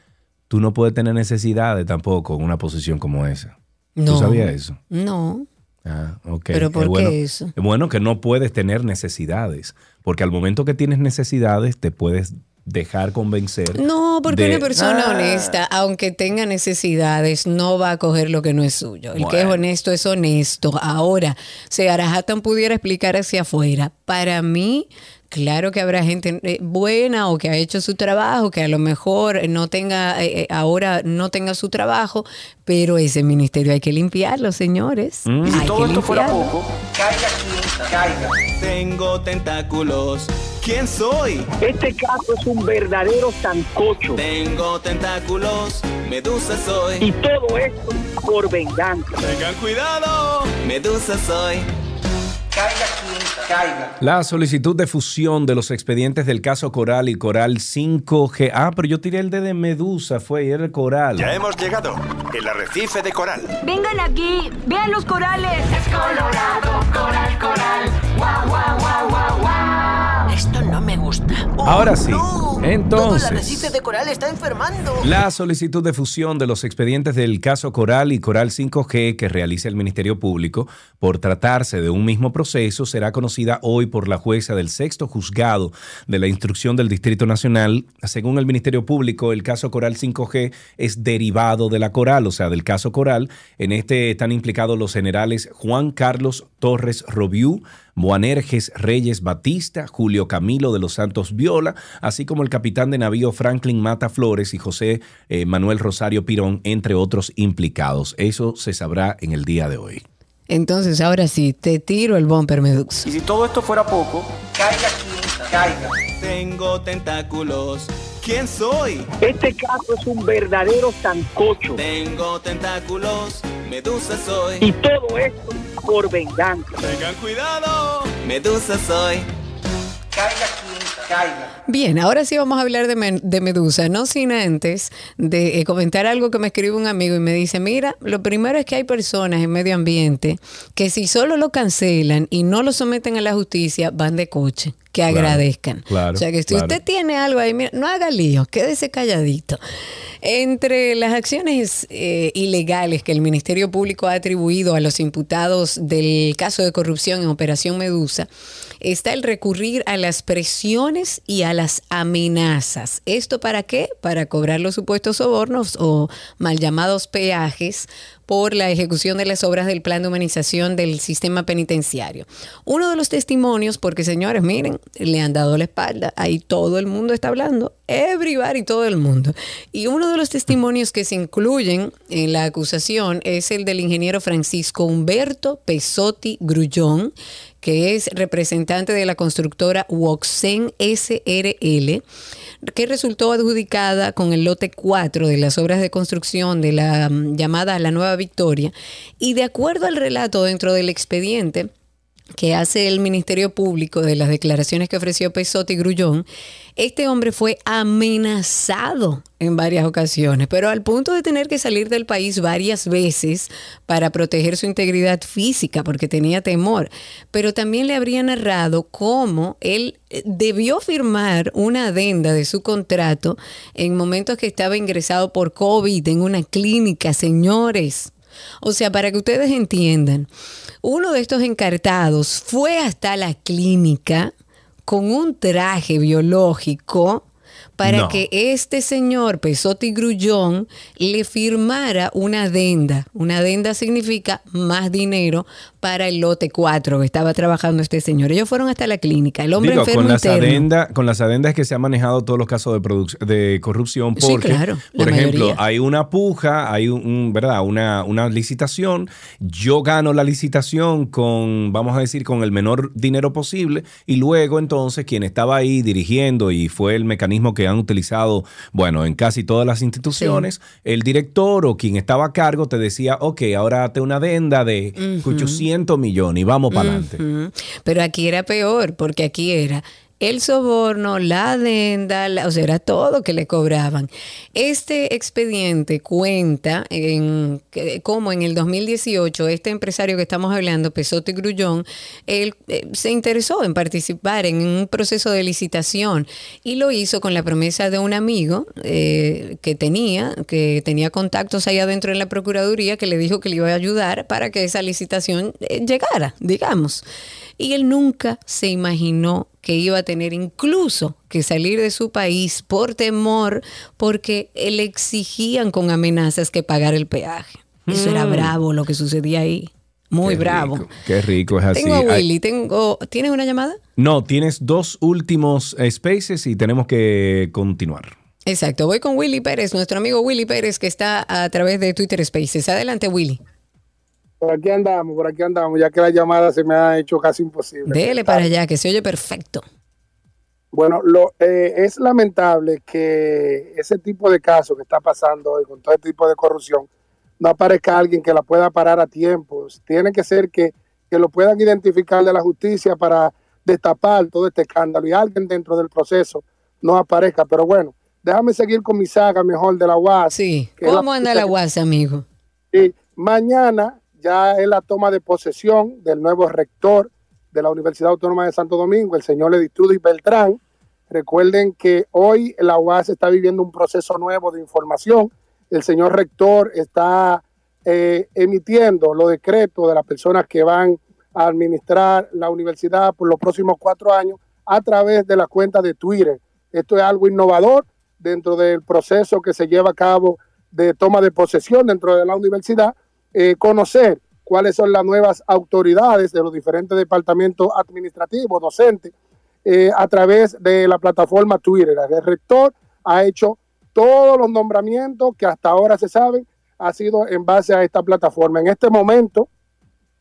tú no puedes tener necesidades tampoco en una posición como esa. No. ¿Tú sabías eso? No. Ah, ok. ¿Pero por qué bueno, eso? Es bueno que no puedes tener necesidades, porque al momento que tienes necesidades te puedes dejar convencer. No, porque de- una persona Ah, honesta, aunque tenga necesidades, no va a coger lo que no es suyo. El que es honesto es honesto. Ahora, si Arahatan pudiera explicar hacia afuera, para mí, claro que habrá gente eh, buena o que ha hecho su trabajo, que a lo mejor no tenga, eh, eh, ahora no tenga su trabajo, pero ese ministerio hay que limpiarlo, señores. Mm. Hay que limpiarlo. caiga quien caiga. Tengo tentáculos. ¿Quién soy? Este caso es un verdadero sancocho. Tengo tentáculos. Medusa soy. Y todo esto por venganza. Tengan cuidado. Medusa soy. Caiga quien caiga. La solicitud de fusión de los expedientes del caso Coral y Coral 5G. Ah, pero yo tiré el de, de Medusa, fue y era el Coral. Ya hemos llegado. El arrecife de coral. Vengan aquí, vean los corales. Es colorado, coral, coral. Guau, guau, guau, guau, guau. Esto no me gusta. Ahora sí, Todo el Entonces, arrecife de coral está enfermando. La solicitud de fusión de los expedientes del caso Coral y Coral 5G que realiza el Ministerio Público por tratarse de un mismo proceso será conocida hoy por la jueza del sexto juzgado de la instrucción del Distrito Nacional. Según el Ministerio Público, el caso Coral 5G es derivado de la Coral, o sea, del caso Coral. En este están implicados los generales Juan Carlos Torres Robiú, Boanerges Reyes Batista, Julio Camilo de los Santos Viola, así como el capitán de navío Franklin Mata Flores y José eh, Manuel Rosario Pirón, entre otros implicados. Eso se sabrá en el día de hoy. Entonces, ahora sí, te tiro el bumper, Medux. Y si todo esto fuera poco, caiga quien caiga. Tengo tentáculos. ¿Quién soy? Este caso es un verdadero sancocho. Tengo tentáculos. Medusa soy. Y todo esto por venganza. Tengan cuidado. Medusa soy. Caiga caiga. Bien, ahora sí vamos a hablar de, Medusa, no sin antes de eh, comentar algo que me escribe un amigo y me dice, mira, lo primero es que hay personas en medio ambiente que si solo lo cancelan y no lo someten a la justicia, van de coche, que Claro, agradezcan. claro, o sea que si claro. usted tiene algo ahí, mira, no haga lío, quédese calladito. Entre las acciones eh, ilegales que el Ministerio Público ha atribuido a los imputados del caso de corrupción en Operación Medusa, está el recurrir a las presiones y a las amenazas. ¿Esto para qué? Para cobrar los supuestos sobornos o mal llamados peajes por la ejecución de las obras del plan de humanización del sistema penitenciario. Uno de los testimonios, porque señores, miren, le han dado la espalda, ahí todo el mundo está hablando, everybody, todo el mundo. Y uno de los testimonios que se incluyen en la acusación es el del ingeniero Francisco Humberto Pesotti Grullón, que es representante de la constructora Woxen SRL, que resultó adjudicada con el lote 4 de las obras de construcción de la mm, llamada La Nueva Victoria. Y de acuerdo al relato dentro del expediente, que hace el Ministerio Público de las declaraciones que ofreció Pesotti Grullón, este hombre fue amenazado en varias ocasiones, pero al punto de tener que salir del país varias veces para proteger su integridad física, porque tenía temor. Pero también le habría narrado cómo él eh, debió firmar una adenda de su contrato en momentos que estaba ingresado por COVID en una clínica, señores. O sea, para que ustedes entiendan, uno de estos encartados fue hasta la clínica con un traje biológico para No. que este señor Pesotti Grullón le firmara una adenda. Una adenda significa más dinero para el lote 4 que estaba trabajando este señor. Ellos fueron hasta la clínica. El hombre Digo, enfermo con las, adenda- con las adendas que se han manejado todos los casos de, de corrupción, Sí, porque, claro, por ejemplo, mayoría. hay una puja, hay un, un- ¿verdad? Una, una licitación, yo gano la licitación con, vamos a decir, con el menor dinero posible, y luego entonces quien estaba ahí dirigiendo, y fue el mecanismo que han utilizado, bueno, en casi todas las instituciones, el director o quien estaba a cargo te decía, ok, ahora date una adenda de Ujú. 800 millones y vamos para adelante. Pero aquí era peor, porque aquí era el soborno, la adenda, la- o sea, era todo que le cobraban. Este expediente cuenta en cómo en el 2018 este empresario que estamos hablando, Pesote Grullón, él eh, se interesó en participar en un proceso de licitación y lo hizo con la promesa de un amigo eh, que tenía, que tenía contactos ahí adentro en la Procuraduría, que le dijo que le iba a ayudar para que esa licitación eh, llegara, digamos. Y él nunca se imaginó que iba a tener incluso que salir de su país por temor, porque le exigían con amenazas que pagar el peaje. Eso era Mm. bravo lo que sucedía ahí. Muy Qué bravo. rico, Qué rico es así. Tengo a Ay, Willy, tengo. ¿Tienes una llamada? No, tienes dos últimos spaces y tenemos que continuar. Exacto, voy con Willy Pérez, nuestro amigo Willy Pérez, que está a través de Twitter Spaces. Adelante, Willy. Por aquí andamos, por aquí andamos, ya que la llamada se me ha hecho casi imposible. Dele para allá, que se oye perfecto. Bueno, lo, eh, es lamentable que ese tipo de casos que está pasando hoy con todo este tipo de corrupción no aparezca alguien que la pueda parar a tiempo. Tiene que ser que, que lo puedan identificar de la justicia para destapar todo este escándalo y alguien dentro del proceso no aparezca. Pero bueno, déjame seguir con mi saga mejor de la UAS. Sí. ¿Cómo anda la UAS, amigo? y mañana ya es la toma de posesión del nuevo rector de la Universidad Autónoma de Santo Domingo, el señor Editrudis Beltrán. Recuerden que hoy la UAS está viviendo un proceso nuevo de información. El señor rector está eh, emitiendo los decretos de las personas que van a administrar la universidad por los próximos cuatro años a través de la cuenta de Twitter. Esto es algo innovador dentro del proceso que se lleva a cabo de toma de posesión dentro de la universidad, eh, conocer cuáles son las nuevas autoridades de los diferentes departamentos administrativos, docentes, eh, a través de la plataforma Twitter. El rector ha hecho todos los nombramientos que hasta ahora se saben, ha sido en base a esta plataforma. En este momento,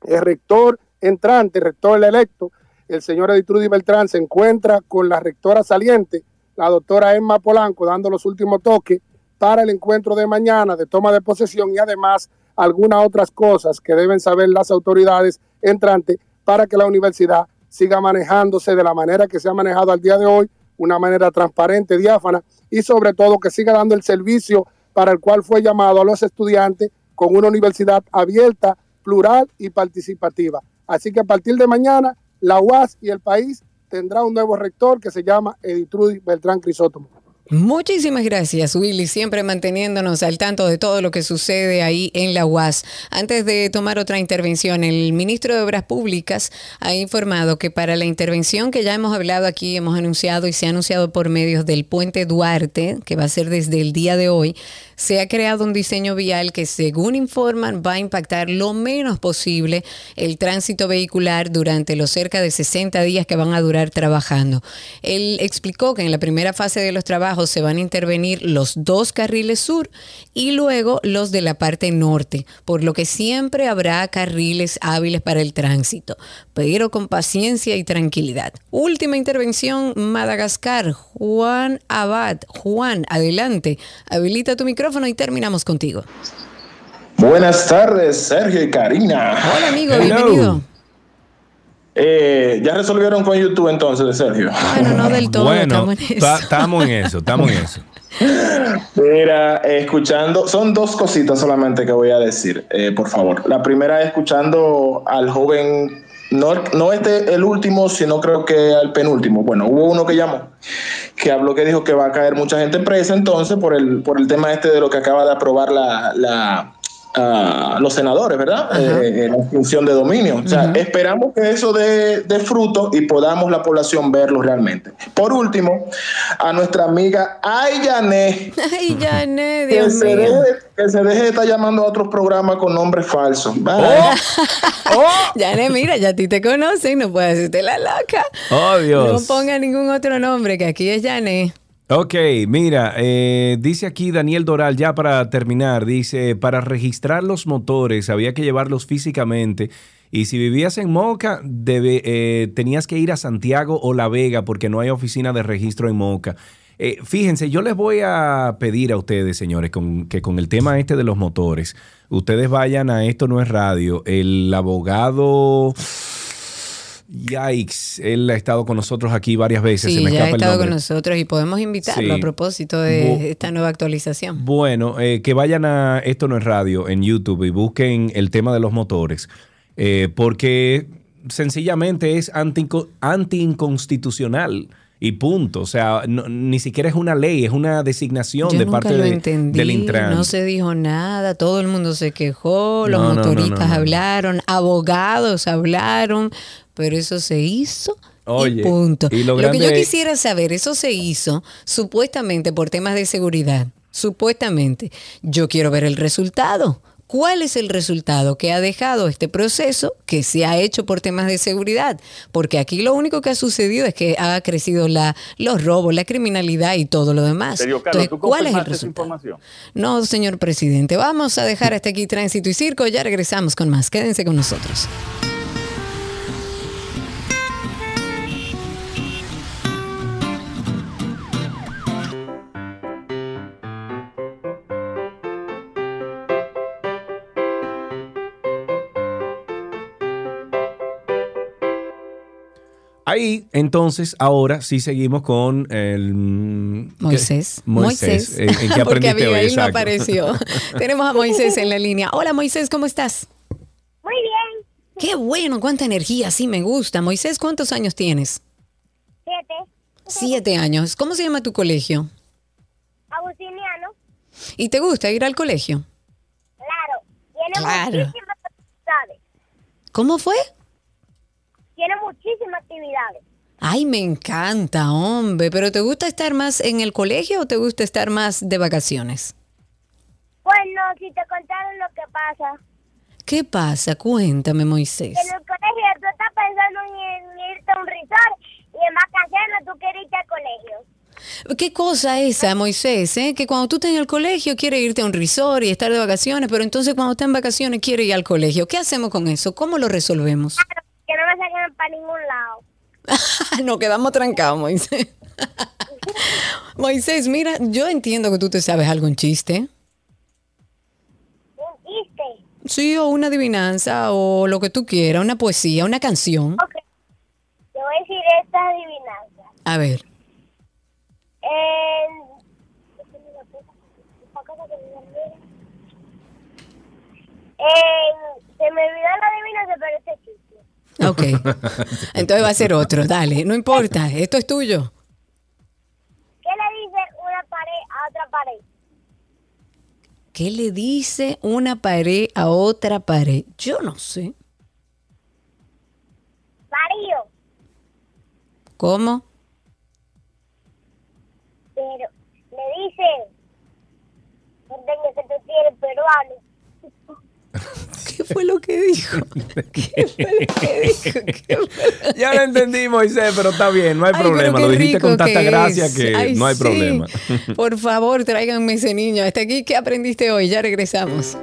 el rector entrante, el rector electo, el señor Editrudy Beltrán, se encuentra con la rectora saliente, la doctora Emma Polanco, dando los últimos toques para el encuentro de mañana de toma de posesión y además algunas otras cosas que deben saber las autoridades entrantes para que la universidad siga manejándose de la manera que se ha manejado al día de hoy, una manera transparente, diáfana y sobre todo que siga dando el servicio para el cual fue llamado a los estudiantes con una universidad abierta, plural y participativa. Así que a partir de mañana, la UAS y el país tendrá un nuevo rector que se llama Editrudy Beltrán Crisótomo. Muchísimas gracias, Willy, siempre manteniéndonos al tanto de todo lo que sucede ahí en la UAS. Antes de tomar otra intervención, el ministro de Obras Públicas ha informado que para la intervención que ya hemos hablado aquí, hemos anunciado y se ha anunciado por medios del puente Duarte, que va a ser desde el día de hoy, se ha creado un diseño vial que, según informan, va a impactar lo menos posible el tránsito vehicular durante los cerca de 60 días que van a durar trabajando. Él explicó que en la primera fase de los trabajos se van a intervenir los dos carriles sur y luego los de la parte norte, por lo que siempre habrá carriles hábiles para el tránsito, pero con paciencia y tranquilidad. Última intervención, Madagascar. Juan Abad. Juan, adelante. Habilita tu micrófono y terminamos contigo. Buenas tardes, Sergio y Karina. Hola, amigo, bienvenido. Eh, ¿Ya resolvieron con YouTube entonces, Sergio? Bueno, no del todo. Bueno, estamos en eso, estamos en eso. Mira, escuchando, son dos cositas solamente que voy a decir, eh, por favor. La primera, escuchando al joven, no, no este el último, sino creo que al penúltimo. Bueno, hubo uno que llamó, que habló que dijo que va a caer mucha gente presa entonces por el, por el tema este de lo que acaba de aprobar la, la a los senadores, ¿verdad? Eh, en la función de dominio. O sea, esperamos que eso dé, de fruto y podamos la población verlo realmente. Por último, a nuestra amiga Ayane. Ay, Yané, Dios que, se mío. deje, que se deje de estar llamando a otros programas con nombres falsos. Bye. Yané, mira, ya a ti te conocen, no puedes decirte la loca. Oh, Dios. No ponga ningún otro nombre, que aquí es Yané. Ok, mira, eh, dice aquí Daniel Doral, ya para terminar, dice, para registrar los motores había que llevarlos físicamente y si vivías en Moca, eh, tenías que ir a Santiago o La Vega porque no hay oficina de registro en Moca. Eh, fíjense, yo les voy a pedir a ustedes, señores, con, que con el tema este de los motores, ustedes vayan a Esto No es Radio, el abogado... Yikes, él ha estado con nosotros aquí varias veces. se Sí, me ya ha estado con nosotros y podemos invitarlo Sí. a propósito de Bu- esta nueva actualización. Bueno, eh, que vayan a Esto No es Radio en YouTube y busquen el tema de los motores, eh, porque sencillamente es anti- anti-inconstitucional y punto. O sea, no- ni siquiera es una ley, es una designación Yo de nunca parte lo de- entendí, del Intran. no se dijo nada, todo el mundo se quejó, los No, motoristas no. hablaron, abogados hablaron, pero eso se hizo. Oye, y punto. y lo que yo quisiera saber, eso se hizo supuestamente por temas de seguridad. Supuestamente. Yo quiero ver el resultado. ¿Cuál es el resultado que ha dejado este proceso que se ha hecho por temas de seguridad? Porque aquí lo único que ha sucedido es que ha crecido la, los robos, la criminalidad y todo lo demás. Sergio Carlos, Entonces, ¿tú ¿cuál es el resultado? No, señor presidente, vamos a dejar hasta aquí Tránsito y Circo. Ya regresamos con más. Quédense con nosotros. Ahí, entonces, ahora sí seguimos con el... mm, ¿qué? Moisés. Moisés. ¿En, en qué Porque aprendiste hoy? Abigail no apareció. Tenemos a Moisés en la línea. Hola Moisés, ¿cómo estás? Muy bien. Qué bueno, cuánta energía, sí me gusta. Moisés, ¿cuántos años tienes? Siete. Siete años. ¿Cómo se llama tu colegio? Agustiniano, ¿Y te gusta ir al colegio? claro, tiene Claro. ¿Cómo fue? Tiene muchísimas actividades. Ay, me encanta, hombre. ¿Pero te gusta estar más en el colegio o te gusta estar más de vacaciones? Bueno, si te contaron lo que pasa. ¿Qué pasa? Cuéntame, Moisés. En el colegio tú estás pensando en irte a un resort y en vacaciones tú quieres irte al colegio. ¿Qué cosa esa, Moisés? eh? Que cuando tú estás en el colegio quieres irte a un resort y estar de vacaciones, pero entonces cuando estás en vacaciones quieres ir al colegio. ¿Qué hacemos con eso? ¿Cómo lo resolvemos? Que no me saquen para ningún lado. Nos quedamos trancados, Moisés. Moisés, mira, yo entiendo que tú te sabes algún chiste. Un chiste. Sí, o una adivinanza, o lo que tú quieras, una poesía, una canción. Ok. Te voy a decir esta adivinanza. A ver, En... En... Se me olvidó la adivinanza, pero este chiste. Ok. Entonces va a ser otro, dale, no importa, esto es tuyo. ¿Qué le dice una pared a otra pared? ¿Qué le dice una pared a otra pared? Yo no sé. Mario. ¿Cómo? Pero le dice... No que tú tienes peruano. ¿Qué fue lo que dijo? Ya lo entendí, Moisés, pero está bien, no hay Ay, problema. qué Lo dijiste con tanta que gracia es. que Ay, no hay sí. problema. Por favor, tráiganme ese niño. Hasta aquí, ¿qué aprendiste hoy? Ya regresamos.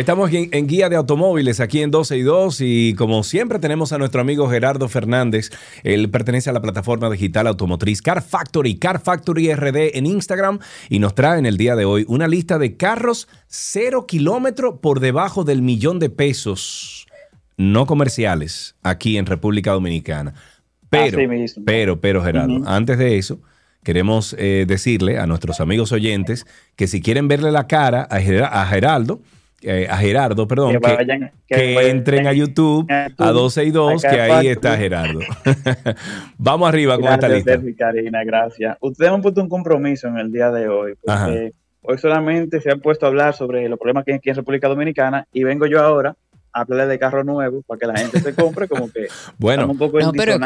Estamos en, en Guía de Automóviles aquí en 12 y 2 y como siempre tenemos a nuestro amigo Gerardo Fernández. Él pertenece a la plataforma digital automotriz Car Factory, Car Factory RD en Instagram y nos trae en el día de hoy una lista de carros cero kilómetro por debajo del millón de pesos no comerciales aquí en República Dominicana. Pero, pero, pero Gerardo, antes de eso, queremos eh, decirle a nuestros amigos oyentes que si quieren verle la cara a, Ger- a Geraldo, eh, a Gerardo, perdón, Que vayan- que que vayan entren a YouTube a YouTube, a 12 y 2, a que ahí está Gerardo. Vamos arriba con esta lista. Sergio y Karina, gracias. Ustedes han puesto un compromiso en el día de hoy, porque hoy solamente se han puesto a hablar sobre los problemas que hay aquí en República Dominicana y vengo yo ahora a hablarles de carros nuevos para que la gente se compre como que Bueno, estamos un poco No, pero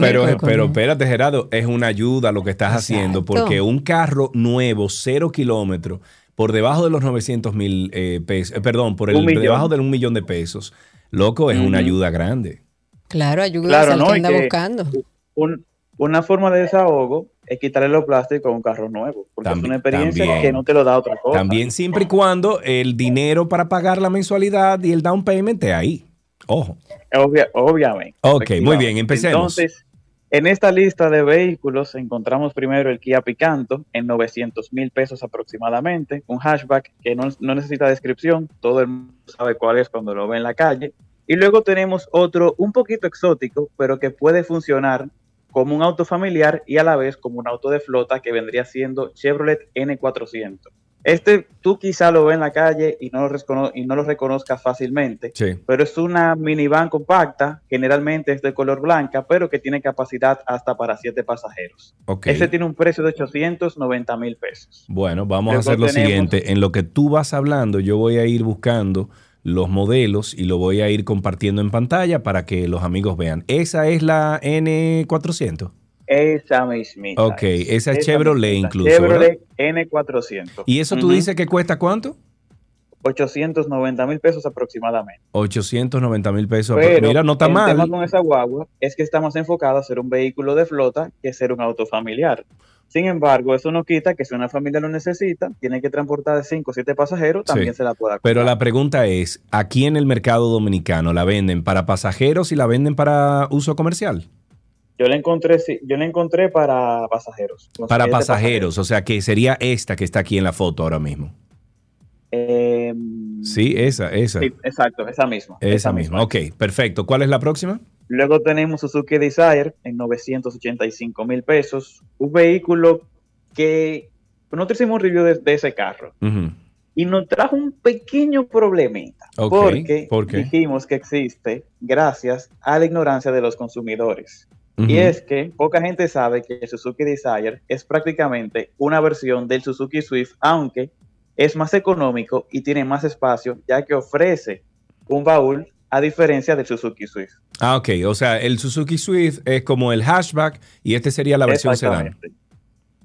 pero, pero espérate, Gerardo, es una ayuda lo que estás haciendo, porque un carro nuevo, cero kilómetros, por debajo de los 900 mil eh, pesos, eh, perdón, por el Un debajo de un millón de pesos, loco, es una ayuda grande. Claro, ayuda Claro, ¿no? que anda que- buscando. Un- una forma de desahogo es quitarle los plásticos a un carro nuevo, porque es una experiencia también. que no te lo da otra cosa. También siempre y cuando el dinero para pagar la mensualidad y el down payment esté ahí. Ojo. Obvia- obviamente. Ok, muy bien, empecemos. Entonces, en esta lista de vehículos encontramos primero el Kia Picanto en 900 mil pesos aproximadamente, un hatchback que no, no necesita descripción, todo el mundo sabe cuál es cuando lo ve en la calle. Y luego tenemos otro un poquito exótico, pero que puede funcionar como un auto familiar y a la vez como un auto de flota que vendría siendo Chevrolet N400. Este tú quizá lo ves en la calle y no lo, recono- y no lo reconozcas fácilmente, Sí. pero es una minivan compacta, generalmente es de color blanca, pero que tiene capacidad hasta para siete pasajeros. Ok. Este tiene un precio de 890 mil pesos. Bueno, vamos a hacer lo tenemos- siguiente. En lo que tú vas hablando, yo voy a ir buscando los modelos y lo voy a ir compartiendo en pantalla para que los amigos vean. Esa es la N400. Esa mismita. Ok, esa es Esa Chevrolet mismita. incluso, Chevrolet N400. ¿Y eso tú dices que cuesta cuánto? 890 mil pesos aproximadamente. 890 mil pesos. Pero Mira, no está el mal. tema con esa guagua es que está más enfocado a ser un vehículo de flota que ser un auto familiar. Sin embargo, eso no quita que si una familia lo necesita, tiene que transportar de 5 o 7 pasajeros, también Sí. se la pueda Pero la pregunta es, ¿aquí en el mercado dominicano la venden para pasajeros y la venden para uso comercial? Yo la encontré, yo la encontré para pasajeros. Para pasajeros, o sea que sería esta que está aquí en la foto ahora mismo. Eh, Sí, esa, esa. sí, exacto, esa misma. Esa misma. Ok, perfecto. ¿Cuál es la próxima? Luego tenemos Suzuki Desire en 985 mil pesos. Un vehículo que nosotros hicimos un review de, de ese carro y nos trajo un pequeño problemita. Ok, Porque dijimos que existe gracias a la ignorancia de los consumidores. Y es que poca gente sabe que el Suzuki Desire es prácticamente una versión del Suzuki Swift, aunque es más económico y tiene más espacio, ya que ofrece un baúl a diferencia del Suzuki Swift. Ah, ok. O sea, el Suzuki Swift es como el hatchback y este sería la versión sedán.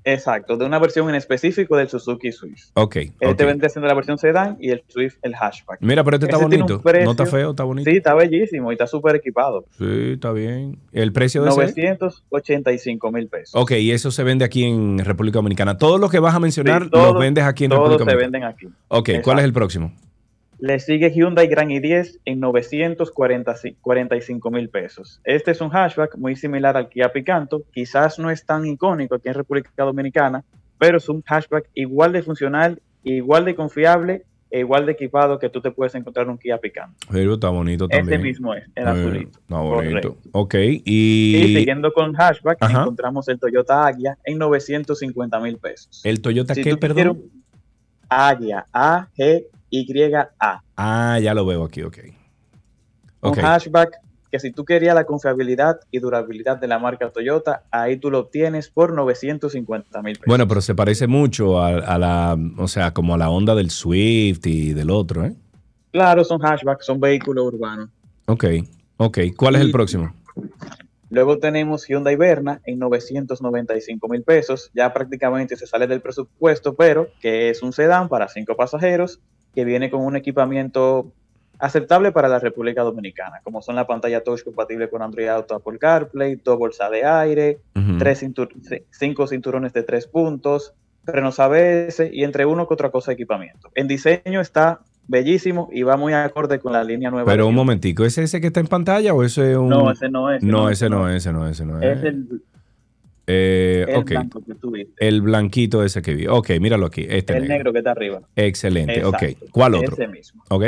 Exacto, de una versión en específico del Suzuki Swift. Ok. Este ok. vendría siendo la versión sedán y el Swift el hatchback. Mira, pero este está Ese bonito. precio- No está feo, está bonito. Sí, está bellísimo y está súper equipado. Sí, está bien. ¿El precio de ese? 985 mil pesos. Ok, y eso se vende aquí en República Dominicana. Todos los que vas a mencionar Sí, todos- los vendes aquí en todos República se Dominicana. venden aquí. Ok, ¿cuál es el próximo? Le sigue Hyundai Grand i10 en 945 mil pesos. Este es un hatchback muy similar al Kia Picanto. Quizás no es tan icónico aquí en República Dominicana, pero es un hatchback igual de funcional, igual de confiable e igual de equipado que tú te puedes encontrar en un Kia Picanto. Pero está bonito también. mismo es, el Eh, azulito. Está bonito. Correcto. Ok, Y, y siguiendo con hatchback, Ajá. encontramos el Toyota Agya en 950 mil pesos. el Toyota, Si ¿qué, perdón? quieres un Agya, A-G-Y-A. Ah, ya lo veo aquí, ok. Un hatchback que si tú querías la confiabilidad y durabilidad de la marca Toyota, ahí tú lo obtienes por 950 mil pesos. Bueno, pero se parece mucho a, a la, o sea, como a la onda del Swift y del otro, ¿eh? Claro, son hatchbacks, son vehículos urbanos. Ok, ok. ¿Cuál es el próximo? Luego tenemos Hyundai Verna en 995 mil pesos. Ya prácticamente se sale del presupuesto, pero que es un sedán para cinco pasajeros que viene con un equipamiento aceptable para la República Dominicana, como son la pantalla touch compatible con Android Auto, Apple CarPlay, dos bolsas de aire, tres cintur- ci- cinco cinturones de tres puntos, frenos ABS y entre uno que otra cosa de equipamiento. En diseño está bellísimo y va muy acorde con la línea nueva. Pero un momentico, ¿es ese que está en pantalla o ese es un...? No, ese no es, No, no, ese no, ese no, ese no es. Es el, Eh, el ok. blanco que. El blanquito ese que vi. Ok, míralo aquí. Este el negro. negro que está arriba. Excelente, Exacto, ok. ¿Cuál otro? Ese mismo. Ok.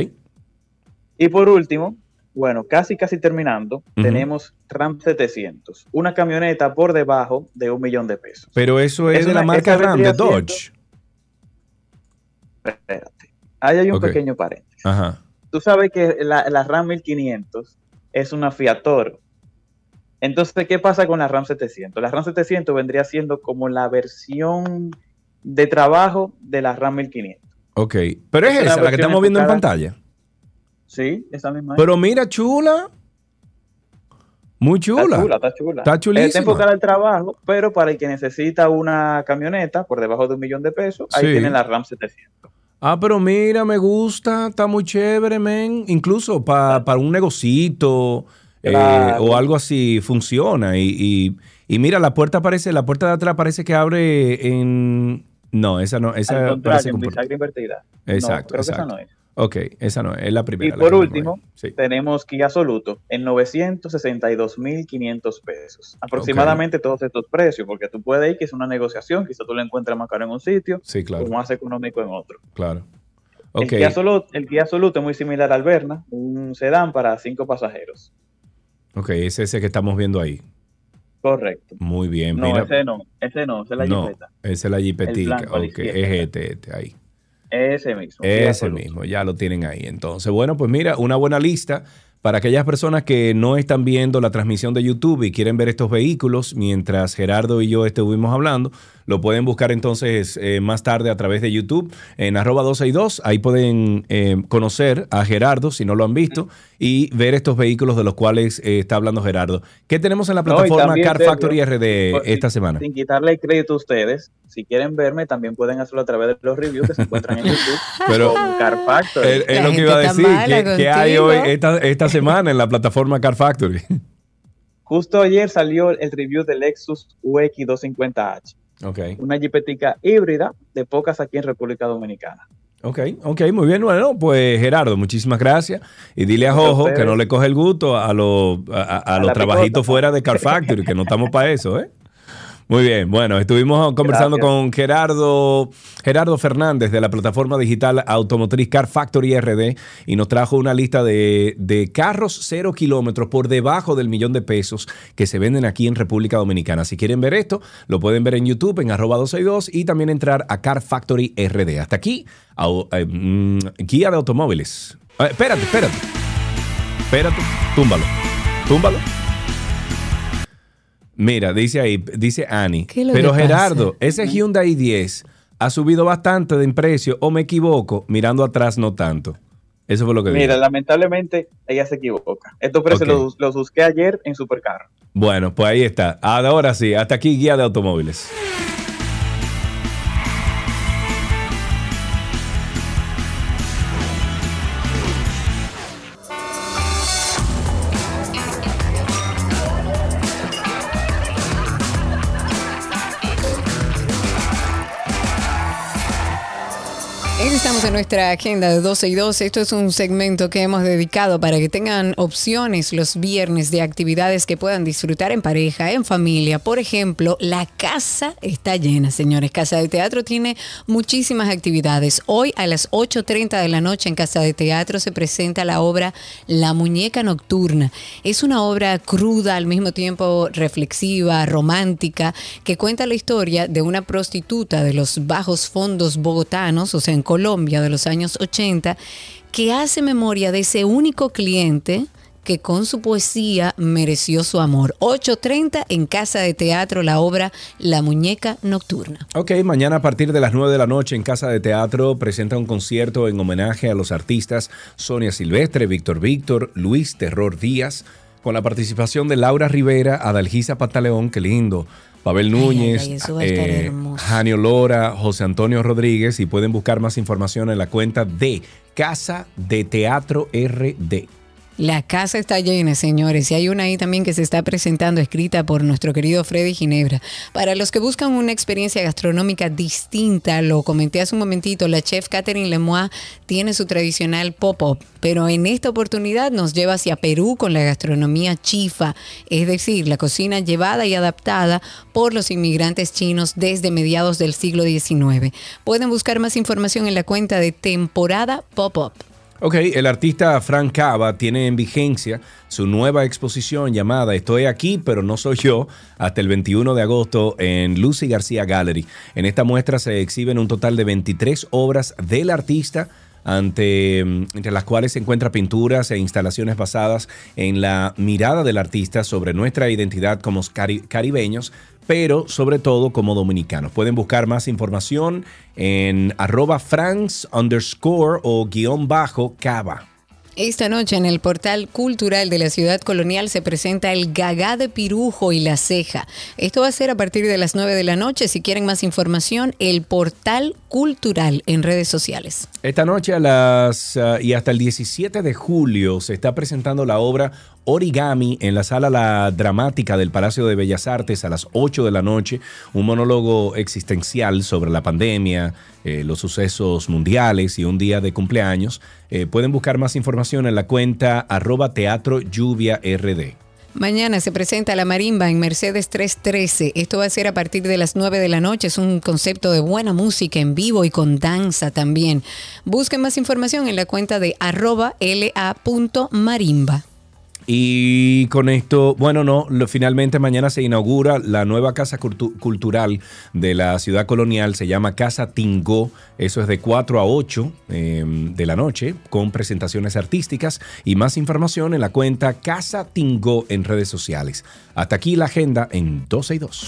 Y por último, bueno, casi casi terminando, tenemos Ram 700, una camioneta por debajo de un millón de pesos. Pero eso es, Es de la marca RAM, de Dodge. Espérate. Ahí hay un pequeño paréntesis. Ajá. Tú sabes que la, la RAM 1500 es una Fiat Toro. Entonces, ¿qué pasa con la RAM 700? La RAM 700 vendría siendo como la versión de trabajo de la RAM 1500. Ok. Pero es esa, la que estamos viendo en pantalla. Sí, esa misma. es. Pero mira, chula. Muy chula. Está chula, está chula. Está chulísima. Está enfocada al trabajo, pero para el que necesita una camioneta por debajo de un millón de pesos, ahí Sí. tienen la RAM 700. Ah, pero mira, me gusta, está muy chévere, men. Incluso pa- para un negocito eh, o algo así funciona. Y, y- y mira, la puerta parece, la puerta de atrás parece que abre en. No, esa no, esa Al parece en bisagra invertida. Exacto, No, creo que exacto. esa no es. Ok, esa no es, es la primera. Y por que último. Sí. tenemos Kia Soluto en 962.500 pesos. Aproximadamente todos estos precios, porque tú puedes ir que es una negociación, quizá tú lo encuentres más caro en un sitio Sí, claro. o más económico en otro. Claro. El, Ok. Kia Soluto, el Kia Soluto es muy similar al Verna, un sedán para cinco pasajeros. Ok, es ese que estamos viendo ahí. Correcto. Muy bien. No, mira. ese no, ese no, ese es la no, Jeepeta. esa es la jipetica. Ok, izquierda. es este, este, ahí. Ese mismo. Ese mismo, ya lo tienen ahí. Entonces, bueno, pues mira, una buena lista para aquellas personas que no están viendo la transmisión de YouTube y quieren ver estos vehículos mientras Gerardo y yo estuvimos hablando. Lo pueden buscar entonces eh, más tarde a través de YouTube en arroba 262. Ahí pueden eh, conocer a Gerardo si no lo han visto y ver estos vehículos de los cuales eh, está hablando Gerardo. ¿Qué tenemos en la plataforma Car Factory RD esta semana? Sin quitarle el crédito a ustedes, si quieren verme, también pueden hacerlo a través de los reviews que se encuentran en YouTube. Pero Car Factory. Es, lo que iba a decir. ¿Qué, ¿Qué, hay hoy esta, esta semana en la plataforma Car Factory? Justo ayer salió el review del Lexus UX250H. Una jipetica híbrida de pocas aquí en República Dominicana. Ok, ok, muy bien. Bueno, pues Gerardo, muchísimas gracias. Y dile a Jojo que no le coge el gusto a, lo, a, los trabajitos fuera de Car Factory, que no estamos para eso, ¿eh? Muy bien, bueno, estuvimos conversando Gracias. con Gerardo, Gerardo Fernández de la plataforma digital automotriz Car Factory RD y nos trajo una lista de, de carros cero kilómetros por debajo del millón de pesos que se venden aquí en República Dominicana. Si quieren ver esto, lo pueden ver en YouTube en arroba 262 y también entrar a Car Factory RD. Hasta aquí, eh, mm, guía de automóviles. Eh, espérate, espérate. Espérate, túmbalo. Túmbalo. Mira, dice ahí, dice Annie. ¿Qué es lo Pero pasa? Gerardo, ese Hyundai 10 ha subido bastante de en precio, o me equivoco, mirando atrás no tanto. Eso fue lo que Mira, dijo. lamentablemente ella se equivoca. Estos precios los, los busqué ayer en Supercar. Bueno, pues ahí está. Ahora sí, hasta aquí guía de automóviles. En nuestra agenda de 12 y 12. Esto es un segmento que hemos dedicado para que tengan opciones los viernes de actividades que puedan disfrutar en pareja, en familia. Por ejemplo, la casa está llena, señores. Casa de Teatro tiene muchísimas actividades. Hoy a las 8.30 de la noche en Casa de Teatro se presenta la obra La Muñeca Nocturna. Es una obra cruda, al mismo tiempo reflexiva, romántica, que cuenta la historia de una prostituta de los bajos fondos bogotanos, o sea, en Colombia de los años 80, que hace memoria de ese único cliente que con su poesía mereció su amor. 8.30 en Casa de Teatro, la obra La Muñeca Nocturna. Ok, mañana a partir de las 9 de la noche en Casa de Teatro presenta un concierto en homenaje a los artistas Sonia Silvestre, Víctor Víctor, Luis Terror Díaz, con la participación de Laura Rivera, Adalgisa Pantaleón, qué lindo, Pavel Núñez, eh, hermoso. Janio Lora, José Antonio Rodríguez y pueden buscar más información en la cuenta de Casa de Teatro RD. La casa está llena, señores, y hay una ahí también que se está presentando, escrita por nuestro querido Freddy Ginebra. Para los que buscan una experiencia gastronómica distinta, lo comenté hace un momentito, la chef Catherine Lemois tiene su tradicional pop-up, pero en esta oportunidad nos lleva hacia Perú con la gastronomía chifa, es decir, la cocina llevada y adaptada por los inmigrantes chinos desde mediados del siglo XIX. Pueden buscar más información en la cuenta de temporada pop-up. Ok, el artista Frank Cava tiene en vigencia su nueva exposición llamada Estoy aquí, pero no soy yo, hasta el 21 de agosto en Lucy García Gallery. En esta muestra se exhiben un total de 23 obras del artista ante, mm, entre las cuales se encuentran pinturas e instalaciones basadas en la mirada del artista sobre nuestra identidad como cari- caribeños, pero sobre todo como dominicanos. Pueden buscar más información en arroba franks underscore o guion bajo cava. Esta noche en el portal cultural de la ciudad colonial se presenta el Gagá de Pirujo y la Ceja. Esto va a ser a partir de las 9 de la noche. Si quieren más información, el portal cultural en redes sociales. Esta noche a las ah, y hasta el 17 de julio se está presentando la obra Origami en la sala La Dramática del Palacio de Bellas Artes a las 8 de la noche, un monólogo existencial sobre la pandemia, eh, los sucesos mundiales y un día de cumpleaños. Eh, pueden buscar más información en la cuenta arroba teatro lluvia rd. Mañana se presenta la marimba en Mercedes 313. Esto va a ser a partir de las 9 de la noche. Es un concepto de buena música en vivo y con danza también. Busquen más información en la cuenta de arroba la.marimba. Y con esto, bueno, no, finalmente mañana se inaugura la nueva casa cultu- cultural de la ciudad colonial, se llama Casa Tingó, eso es de 4 a 8 eh, de la noche, con presentaciones artísticas y más información en la cuenta Casa Tingó en redes sociales. Hasta aquí la agenda en 12 y 2.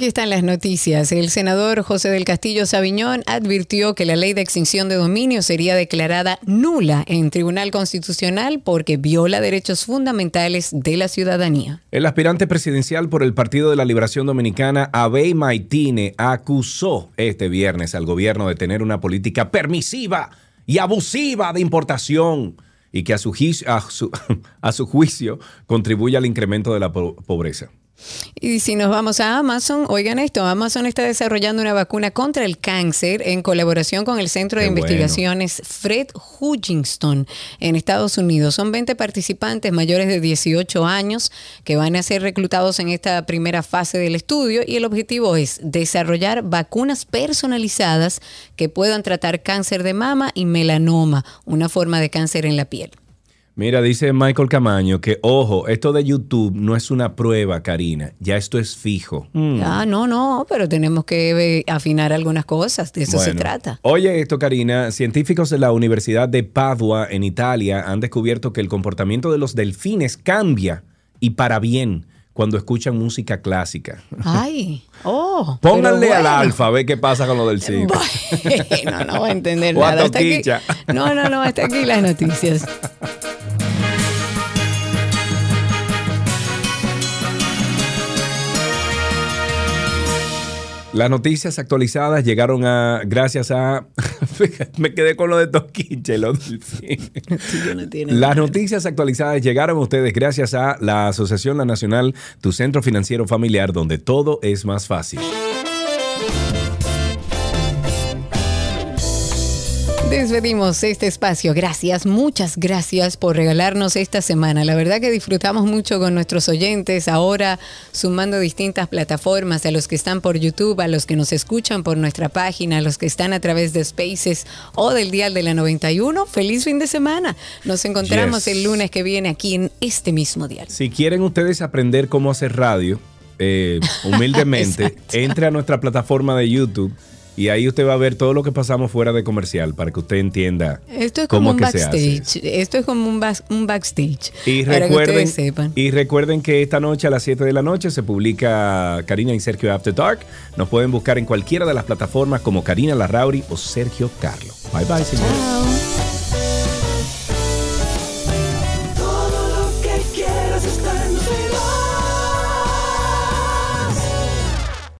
Aquí están las noticias. El senador José del Castillo Sabiñón advirtió que la ley de extinción de dominio sería declarada nula en Tribunal Constitucional porque viola derechos fundamentales de la ciudadanía. El aspirante presidencial por el Partido de la Liberación Dominicana, Abey Maitine, acusó este viernes al gobierno de tener una política permisiva y abusiva de importación y que a su, juicio- a su- a su juicio contribuye al incremento de la po- pobreza. Y si nos vamos a Amazon, oigan esto, Amazon está desarrollando una vacuna contra el cáncer en colaboración con el Centro de Qué bueno. Investigaciones Fred Hutchinson en Estados Unidos. Son 20 participantes mayores de 18 años que van a ser reclutados en esta primera fase del estudio y el objetivo es desarrollar vacunas personalizadas que puedan tratar cáncer de mama y melanoma, una forma de cáncer en la piel. Mira, dice Michael Camaño que, ojo, esto de YouTube no es una prueba, Karina, ya esto es fijo. Mm. Ah, no, no, pero tenemos que eh, afinar algunas cosas, de eso se trata. Oye esto, Karina, científicos de la Universidad de Padua en Italia han descubierto que el comportamiento de los delfines cambia y para bien cuando escuchan música clásica. Ay, oh. Pónganle al alfa a ver qué pasa con lo del cine. No, no va a entender nada. Hasta aquí- no, no, no, hasta aquí las noticias. Las noticias actualizadas llegaron a gracias a me quedé con lo de Toquicha y lo. Las noticias actualizadas llegaron a ustedes gracias a la Asociación La Nacional, tu centro financiero familiar, donde todo es más fácil. Despedimos este espacio. Gracias, muchas gracias por regalarnos esta semana. La verdad que disfrutamos mucho con nuestros oyentes. Ahora sumando distintas plataformas, a los que están por YouTube, a los que nos escuchan por nuestra página, a los que están a través de Spaces o del Dial de la 91. Feliz fin de semana. Nos encontramos Yes. el lunes que viene aquí en este mismo Dial. Si quieren ustedes aprender cómo hacer radio, eh, humildemente, entre a nuestra plataforma de YouTube y ahí usted va a ver todo lo que pasamos fuera de comercial para que usted entienda Esto es cómo como un que backstage. Esto es como un, un backstage. Y para que recuerden, sepan. y recuerden que esta noche a las 7 de la noche se publica Karina y Sergio After Dark. Nos pueden buscar en cualquiera de las plataformas como Karina Larrauri o Sergio Carlo. Bye bye, señores. Chao.